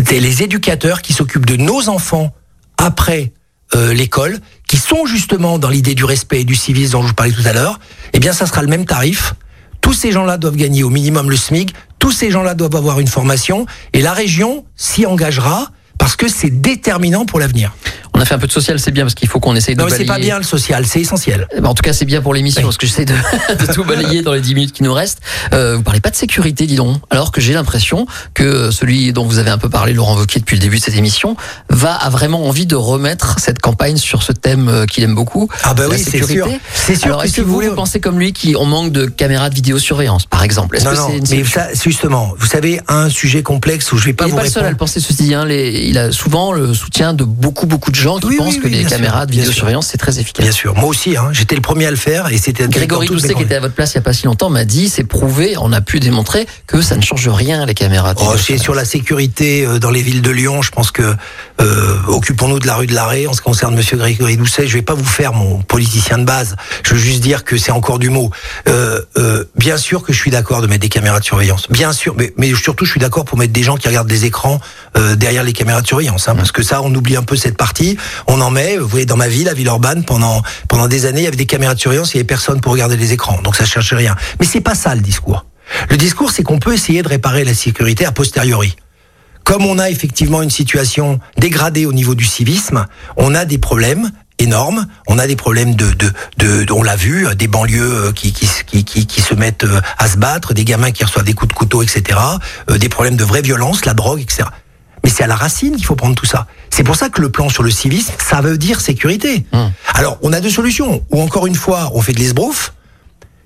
D: c'est les éducateurs qui s'occupent de nos enfants après euh, l'école, qui sont justement dans l'idée du respect et du civisme dont je vous parlais tout à l'heure, eh bien ça sera le même tarif. Tous ces gens-là doivent gagner au minimum le SMIC, tous ces gens-là doivent avoir une formation, et la région s'y engagera parce que c'est déterminant pour l'avenir.
C: On a fait un peu de social, c'est bien parce qu'il faut qu'on essaye de
D: Non, mais c'est pas
C: balayer.
D: bien le social, c'est essentiel.
C: Eh ben, En tout cas, c'est bien pour l'émission
D: Oui.
C: parce que j'essaie de, de tout balayer dans les 10 minutes qui nous restent. Euh, vous parlez pas de sécurité, dis donc. Alors que j'ai l'impression que celui dont vous avez un peu parlé, Laurent Wauquiez, depuis le début de cette émission, va a vraiment envie de remettre cette campagne sur ce thème euh, qu'il aime beaucoup.
D: Ah bah oui, c'est sûr. C'est sûr
C: Alors, est-ce que
D: vous
C: vous,
D: voulez-
C: vous pensez comme lui qu'on manque de caméras de vidéosurveillance, par exemple? Est-ce
D: Non,
C: que
D: non,
C: une
D: mais ça, justement, vous savez, un sujet complexe où je vais pas
C: il
D: vous
C: pas le seul à le
D: répondre.
C: penser, ceci dit. Hein, les- il a souvent le soutien de beaucoup, beaucoup de gens qui
D: Oui,
C: pensent
D: oui,
C: que les
D: bien sûr,
C: caméras de vidéosurveillance, c'est très efficace.
D: Bien sûr, moi aussi, hein, j'étais le premier à le faire et c'était
C: Grégory Doucet, qui était à votre place il n'y a pas si longtemps, m'a dit c'est prouvé, on a pu démontrer que ça ne change rien, les caméras. de
D: Oh, c'est sur la sécurité euh, dans les villes de Lyon. Je pense que euh, occupons-nous de la rue de l'Arrêt. En ce qui concerne Monsieur Grégory Doucet, je vais pas vous faire mon politicien de base. Je veux juste dire que c'est encore du mot. Euh, euh, bien sûr que je suis d'accord de mettre des caméras de surveillance. Bien sûr, mais, mais surtout je suis d'accord pour mettre des gens qui regardent des écrans derrière les caméras Hein, parce que ça, on oublie un peu cette partie. On en met. Vous voyez, dans ma ville, la ville urbaine, pendant pendant des années, il y avait des caméras de surveillance. Il y avait personne pour regarder les écrans. Donc ça cherche rien. Mais c'est pas ça le discours. Le discours, c'est qu'on peut essayer de réparer la sécurité a posteriori comme on a effectivement une situation dégradée au niveau du civisme, on a des problèmes énormes. On a des problèmes de, de, de, on l'a vu, des banlieues euh, qui, qui, qui, qui, qui se mettent euh, à se battre, des gamins qui reçoivent des coups de couteau, etc. euh, Des problèmes de vraie violence, la drogue, etc. Mais c'est à la racine qu'il faut prendre tout ça. C'est pour ça que le plan sur le civisme, ça veut dire sécurité. Alors, on a deux solutions. Ou encore une fois, on fait de l'esbrouf,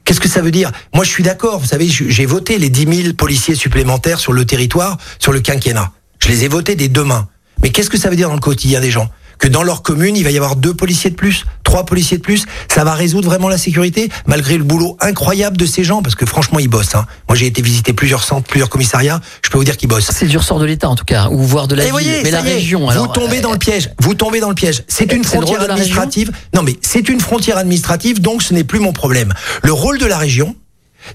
D: Qu'est-ce que ça veut dire? Moi, je suis d'accord. Vous savez, j'ai voté les 10 000 policiers supplémentaires sur le territoire, sur le quinquennat. Je les ai votés dès demain. Mais qu'est-ce que ça veut dire dans le quotidien des gens? Que dans leur commune, il va y avoir deux policiers de plus, trois policiers de plus. Ça va résoudre vraiment la sécurité, malgré le boulot incroyable de ces gens, parce que franchement, ils bossent. Hein. Moi, j'ai été visiter plusieurs centres, plusieurs commissariats. Je peux vous dire qu'ils bossent.
C: C'est du ressort de l'État en tout cas, ou voire de la ville,
D: voyez,
C: mais la
D: est,
C: région.
D: Vous tombez dans
C: euh,
D: le piège. Vous tombez dans le piège. C'est une frontière administrative. Non, mais c'est une frontière administrative, donc ce n'est plus mon problème. Le rôle de la région,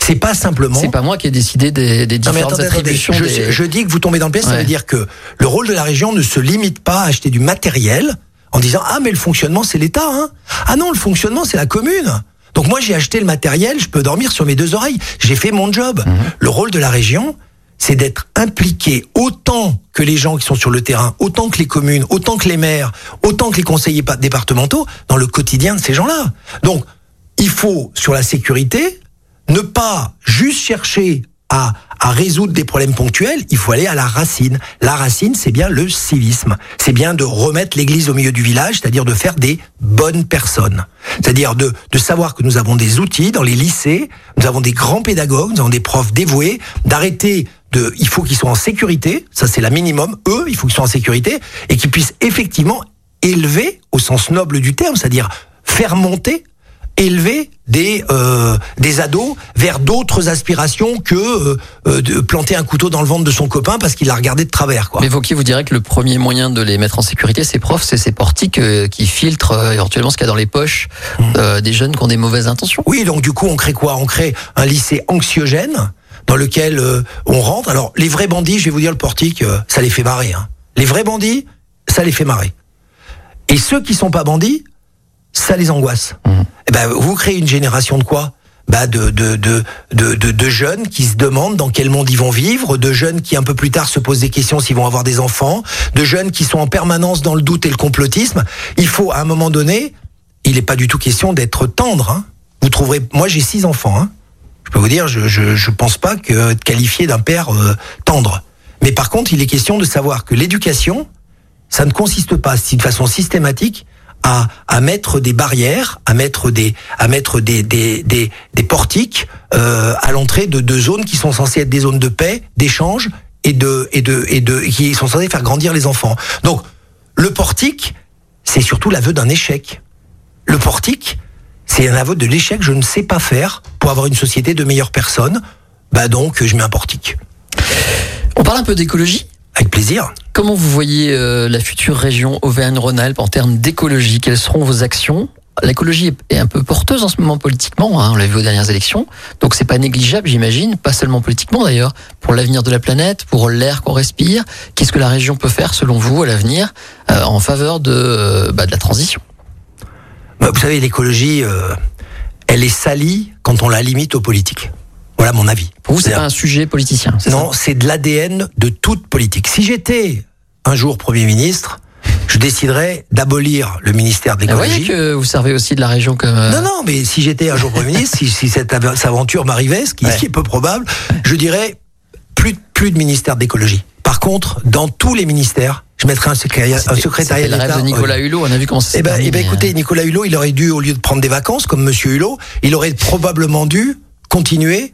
D: c'est pas simplement.
C: C'est pas moi qui ai décidé des, des
D: Non, mais
C: différentes
D: attendez,
C: attributions.
D: Je,
C: des-
D: je dis que vous tombez dans le piège, ça veut dire que le rôle de la région ne se limite pas à acheter du matériel en disant ah mais le fonctionnement c'est l'État hein. Ah non, le fonctionnement c'est la commune. Donc moi j'ai acheté le matériel, je peux dormir sur mes deux oreilles. J'ai fait mon job.
C: Mhm.
D: Le rôle de la région, c'est d'être impliqué autant que les gens qui sont sur le terrain, autant que les communes, autant que les maires, autant que les conseillers pa- départementaux dans le quotidien de ces gens-là. Donc il faut sur la sécurité ne pas juste chercher à, à résoudre des problèmes ponctuels, il faut aller à la racine. La racine, c'est bien le civisme. C'est bien de remettre l'église au milieu du village, c'est-à-dire de faire des bonnes personnes. C'est-à-dire de, de savoir que nous avons des outils dans les lycées, nous avons des grands pédagogues, nous avons des profs dévoués, d'arrêter de, il faut qu'ils soient en sécurité, ça c'est la minimum, eux, il faut qu'ils soient en sécurité, et qu'ils puissent effectivement élever, au sens noble du terme, c'est-à-dire faire monter élever des euh, des ados vers d'autres aspirations que euh, euh, de planter un couteau dans le ventre de son copain parce qu'il l'a regardé de travers quoi.
C: Mais Vauquier vous dirait que le premier moyen de les mettre en sécurité, ces profs, c'est ces portiques euh, qui filtrent éventuellement ce qu'il y a dans les poches
D: Mmh.
C: des jeunes qui ont des mauvaises intentions.
D: Oui, donc du coup on crée quoi? On crée un lycée anxiogène dans lequel on rentre. Alors les vrais bandits, je vais vous dire le portique, ça les fait marrer. Hein. Les vrais bandits, ça les fait marrer. Et ceux qui sont pas bandits, ça les angoisse. Eh ben, vous créez une génération de quoi? Bah de, de, de, de, de, jeunes qui se demandent dans quel monde ils vont vivre, de jeunes qui un peu plus tard se posent des questions s'ils vont avoir des enfants, de jeunes qui sont en permanence dans le doute et le complotisme. Il faut, à un moment donné, il n'est pas du tout question d'être tendre. Hein. Vous trouverez, moi j'ai six enfants. Hein. Je peux vous dire, je je, je pense pas que être qualifié d'un père euh, tendre. Mais par contre, il est question de savoir que l'éducation, ça ne consiste pas si de façon systématique à, mettre des barrières, à mettre des à mettre des des des, portiques euh, à l'entrée de, de zones qui sont censées être des zones de paix, d'échange et de et de et de qui sont censées faire grandir les enfants. Donc le portique, c'est surtout l'aveu d'un échec. Le portique, c'est un aveu de l'échec. Je ne sais pas faire pour avoir une société de meilleures personnes. Bah donc je mets un portique.
C: On parle un peu d'écologie.
D: Avec plaisir.
C: Comment vous voyez euh, la future région Auvergne-Rhône-Alpes en termes d'écologie? Quelles seront vos actions? L'écologie est- un peu porteuse en ce moment politiquement, hein, on l'a vu aux dernières élections, donc c'est pas négligeable, j'imagine, pas seulement politiquement d'ailleurs, pour l'avenir de la planète, pour l'air qu'on respire. Qu'est-ce que la région peut faire, selon vous, à l'avenir, euh, en faveur de, euh, bah, de la transition?
D: Bah, Vous savez, l'écologie, euh, elle est salie quand on la limite aux politiques. Voilà mon avis.
C: Pour vous, c'est pas un sujet politicien
D: Non, c'est de l'ADN de toute politique. Si j'étais un jour Premier ministre, je déciderais d'abolir le ministère de
C: Vous voyez
D: l'écologie.
C: que vous servez aussi de la région comme. euh,
D: Non, non, mais si j'étais un jour Premier ministre, si, si cette av- cette aventure m'arrivait, ce qui, est peu probable, je dirais plus, de- plus de ministère d'écologie. Par contre, dans tous les ministères, je mettrais un secrétariat, un secrétariat
C: c'était le rêve
D: d'État.
C: de Nicolas Hulot. On a vu comment ça s'est
D: Eh ben, eh ben, écoutez,
C: hein.
D: Nicolas Hulot, il aurait dû, au lieu de prendre des vacances, comme Monsieur Hulot, il aurait probablement dû continuer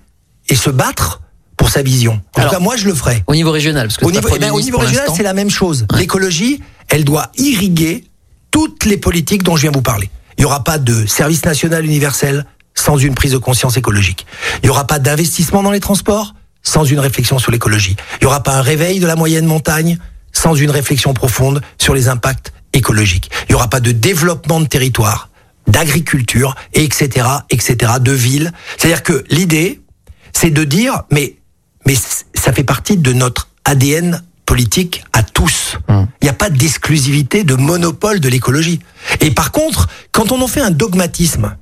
D: et se battre pour sa vision. En
C: Alors,
D: tout cas, moi, je le ferais.
C: Au niveau régional, parce que
D: Au niveau, eh ben, au niveau régional, c'est la même chose.
C: Ouais.
D: L'écologie, elle doit irriguer toutes les politiques dont je viens vous parler. Il n'y aura pas de service national universel sans une prise de conscience écologique. Il n'y aura pas d'investissement dans les transports sans une réflexion sur l'écologie. Il n'y aura pas un réveil de la moyenne montagne sans une réflexion profonde sur les impacts écologiques. Il n'y aura pas de développement de territoire, d'agriculture, etc., etc., de villes. C'est-à-dire que l'idée, c'est de dire, mais, mais ça fait partie de notre ADN politique à tous. Il n'y a pas d'exclusivité, de monopole de l'écologie. Et par contre, quand on en fait un dogmatisme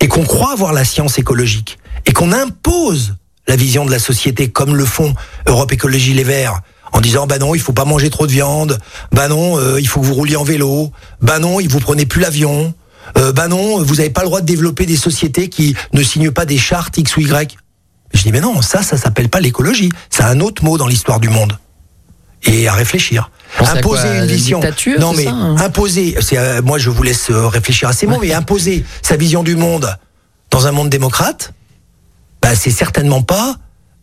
D: et qu'on croit avoir la science écologique et qu'on impose la vision de la société comme le font Europe Écologie Les Verts en disant bah non il faut pas manger trop de viande bah non euh, il faut que vous rouliez en vélo bah non il vous prenez plus l'avion euh, bah non vous n'avez pas le droit de développer des sociétés qui ne signent pas des chartes X ou Y je dis mais non ça ça s'appelle pas l'écologie. C'est un autre mot dans l'histoire du monde. Et à réfléchir.
C: À
D: imposer
C: quoi,
D: une vision. non mais
C: ça, hein
D: imposer c'est euh, moi je vous laisse euh, réfléchir à ces mots mais imposer sa vision du monde dans un monde démocrate bah c'est certainement pas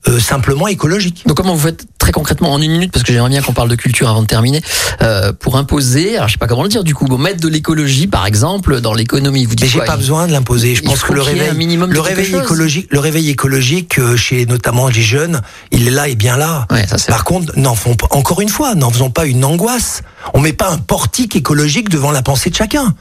D: euh, simplement écologique
C: Donc comment vous faites très concrètement en une minute parce que j'aimerais bien qu'on parle de culture avant de terminer euh, pour imposer alors je sais pas comment le dire du coup bon, mettre de l'écologie par exemple dans l'économie vous
D: Mais
C: dites
D: j'ai
C: quoi
D: pas besoin de l'imposer. Je pense que le réveil,
C: minimum
D: le réveil écologique, le réveil écologique euh, chez notamment les jeunes, il est là et bien là.
C: Ouais, ça, c'est
D: Par contre, n'en font pas- encore une fois, n'en faisons pas une angoisse. On met pas un portique écologique devant la pensée de chacun.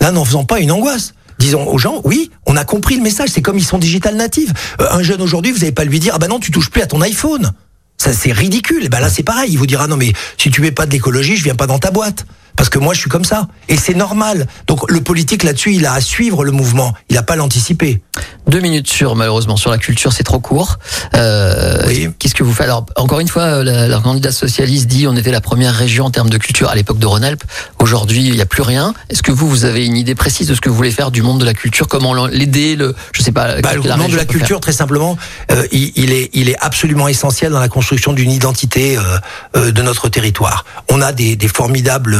D: Là, n'en faisons pas une angoisse. Disons aux gens, oui, on a compris le message. C'est comme ils sont digital natives. Euh, un jeune aujourd'hui, vous n'allez pas lui dire, ah ben non, tu touches plus à ton iPhone. Ça, c'est ridicule. Et ben là, c'est pareil. Il vous dira, non, mais si tu mets pas de l'écologie, je viens pas dans ta boîte. Parce que moi, je suis comme ça. Et c'est normal. Donc, le politique, là-dessus, il a à suivre le mouvement. Il a pas à l'anticiper.
C: deux minutes sur malheureusement sur la culture c'est trop court euh,
D: Oui.
C: qu'est-ce que vous faites? Alors encore une fois euh, la, la candidate socialiste dit on était la première région en termes de culture à l'époque de Rhône-Alpes aujourd'hui il n'y a plus rien est-ce que vous vous avez une idée précise de ce que vous voulez faire du monde de la culture? Comment l'aider le je sais pas
D: Bah, le monde de la
C: faire?
D: culture, très simplement, euh, il, il est, il est absolument essentiel dans la construction d'une identité euh, euh, de notre territoire. On a des, des formidables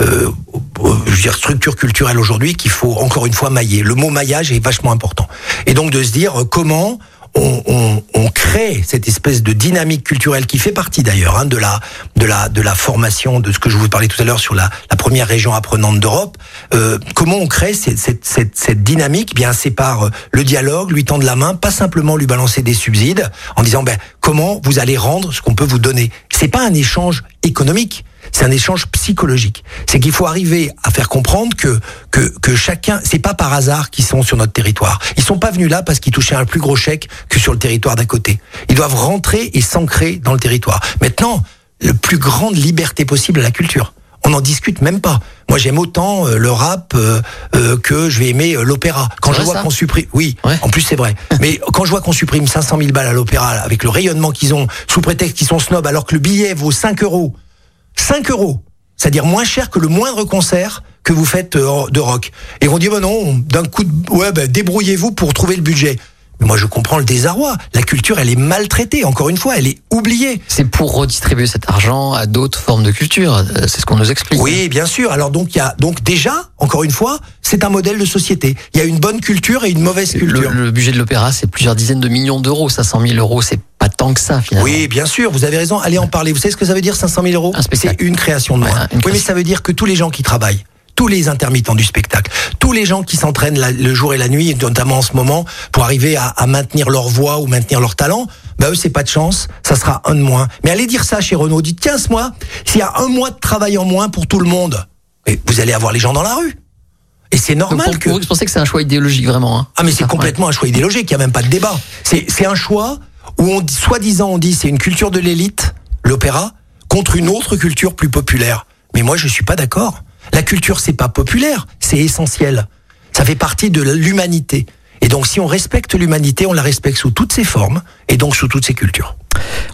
D: euh, euh, je veux dire, structures culturelles aujourd'hui qu'il faut encore une fois mailler. Le mot maillage est vachement important. Et donc de se dire euh, comment on, on, on crée cette espèce de dynamique culturelle qui fait partie d'ailleurs hein, de la de la de la formation de ce que je vous parlais tout à l'heure sur la, la première région apprenante d'Europe. Euh, comment on crée cette, cette, cette, cette dynamique? Eh Bien, c'est par euh, le dialogue, lui tendre la main, pas simplement lui balancer des subsides en disant ben comment vous allez rendre ce qu'on peut vous donner? C'est pas un échange économique. C'est un échange psychologique. C'est qu'il faut arriver à faire comprendre que que, que chacun, c'est pas par hasard qu'ils sont sur notre territoire. Ils sont pas venus là parce qu'ils touchaient un plus gros chèque que sur le territoire d'à côté. Ils doivent rentrer et s'ancrer dans le territoire. Maintenant, le plus grande liberté possible à la culture. On n'en discute même pas. Moi, j'aime autant euh, le rap euh, euh, que je vais aimer euh, l'opéra. Quand je vois qu'on supprime, oui,
C: Ouais.
D: en plus c'est vrai. Mais quand je vois qu'on supprime 500 000 balles à l'opéra avec le rayonnement qu'ils ont, sous prétexte qu'ils sont snobs, alors que le billet vaut 5 euros, 5 euros, c'est-à-dire moins cher que le moindre concert que vous faites euh, de rock. Et on dit bah non, d'un coup, de, ouais, bah, débrouillez-vous pour trouver le budget. Mais moi, je comprends le désarroi. La culture, elle est maltraitée. Encore une fois, elle est oubliée.
C: c'est pour redistribuer cet argent à d'autres formes de culture Euh, c'est ce qu'on nous explique
D: Oui, bien sûr. Alors donc, il y a donc déjà, encore une fois, c'est un modèle de société. Il y a une bonne culture et une mauvaise culture.
C: le budget de l'opéra c'est plusieurs dizaines de millions d'euros 500 000 euros c'est pas tant que ça finalement
D: Oui, bien sûr, vous avez raison. Allez en parler. Vous savez ce que ça veut dire 500 000 euros?
C: Un.
D: C'est une création de
C: Ouais,
D: moins.
C: une
D: oui, mais ça veut dire que tous les gens qui travaillent, tous les intermittents du spectacle, tous les gens qui s'entraînent le jour et la nuit, notamment en ce moment, pour arriver à, à maintenir leur voix ou maintenir leur talent, bah eux, c'est pas de chance, ça sera un de moins. Mais allez dire ça chez Renault, dites 15 mois, s'il y a un mois de travail en moins pour tout le monde, et vous allez avoir les gens dans la rue. Et c'est
C: Donc,
D: normal
C: pour,
D: que...
C: vous, pensais que c'est un choix idéologique vraiment hein.
D: Ah mais c'est complètement un choix idéologique, il n'y a même pas de débat. C'est un choix où on dit, soi-disant on dit c'est une culture de l'élite, l'opéra, contre une autre culture plus populaire. Mais moi je suis pas d'accord. La culture c'est pas populaire, c'est essentiel. Ça fait partie de l'humanité. Et donc si on respecte l'humanité, on la respecte sous toutes ses formes et donc sous toutes ses cultures.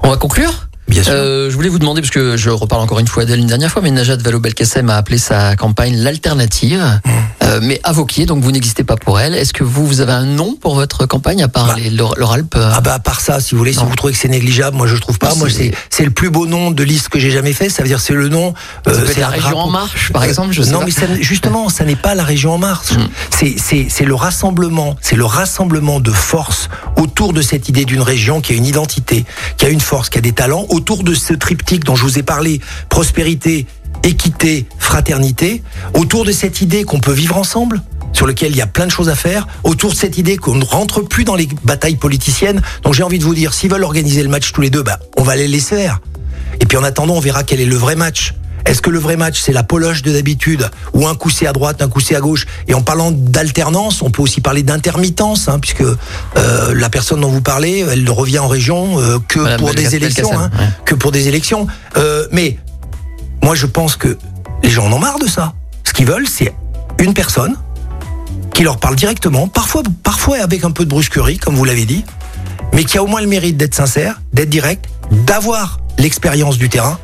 C: On va conclure?
D: Bien sûr.
C: Euh, je voulais vous demander, parce que je reparle encore une fois d'elle une dernière fois, mais Najat Vallaud-Belkacem a appelé sa campagne l'alternative.
D: Mmh.
C: Euh, mais à Vauquier, donc vous n'existez pas pour elle. Est-ce que vous, vous avez un nom pour votre campagne, à part
D: Bah.
C: euh,
D: Ah bah à part ça, si vous voulez, si vous trouvez que c'est négligeable, moi je trouve pas. Moi
C: c'est-
D: le plus beau nom de liste que j'ai jamais fait. Ça veut dire c'est le nom. euh, c'est
C: la région
D: drapeau.
C: En Marche, par exemple, je sais
D: non
C: pas.
D: mais ça justement, ça n'est pas la région en marche.
C: Mm.
D: C'est c'est c'est le rassemblement, c'est le rassemblement de forces autour de cette idée d'une région qui a une identité, qui a une force, qui a des talents, autour de ce triptyque dont je vous ai parlé, prospérité, équité, fraternité, autour de cette idée qu'on peut vivre ensemble sur lequel il y a plein de choses à faire, autour de cette idée qu'on ne rentre plus dans les batailles politiciennes. Donc j'ai envie de vous dire, s'ils veulent organiser le match tous les deux, bah, on va les laisser faire. Et puis en attendant, on verra quel est le vrai match. Est-ce que le vrai match, c'est la poloche de d'habitude, ou un coup c'est à droite, un coup c'est à gauche? Et en parlant d'alternance, on peut aussi parler d'intermittence, hein, puisque euh, la personne dont vous parlez, elle ne revient en région euh, que
C: Madame
D: pour des élections, hein,
C: ouais.
D: que pour des élections. Euh, mais moi, je pense que les gens en ont marre de ça. Ce qu'ils veulent, c'est une personne qui leur parle directement, parfois, parfois avec un peu de brusquerie, comme vous l'avez dit, mais qui a au moins le mérite d'être sincère, d'être direct, d'avoir l'expérience du terrain,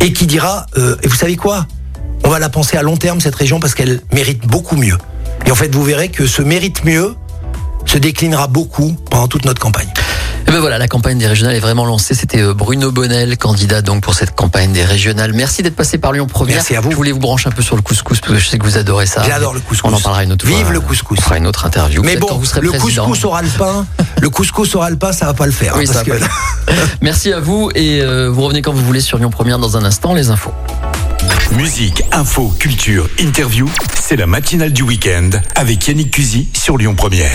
D: et qui dira, euh, et vous savez quoi? On va la penser à long terme, cette région, parce qu'elle mérite beaucoup mieux. Et en fait, vous verrez que ce mérite mieux se déclinera beaucoup pendant toute notre campagne.
C: Et ben voilà, la campagne des régionales est vraiment lancée. C'était euh, Bruno Bonnel, candidat donc pour cette campagne des régionales. Merci d'être passé par Lyon Première.
D: Merci à vous.
C: Je voulais vous brancher un peu sur le couscous parce que je sais que vous adorez ça.
D: J'adore le couscous.
C: On en parlera une autre fois.
D: Vive le couscous.
C: On fera une autre interview.
D: Mais bon,
C: quand vous serez
D: le
C: président.
D: couscous au alpin, le couscous au alpin, ça va pas le faire.
C: Oui,
D: hein,
C: ça
D: parce
C: va
D: que-
C: pas Merci à vous et euh, vous revenez quand vous voulez sur Lyon Première dans un instant. Les infos.
A: Musique, info, culture, interview, c'est la matinale du week-end avec Yannick Cusy sur Lyon Première.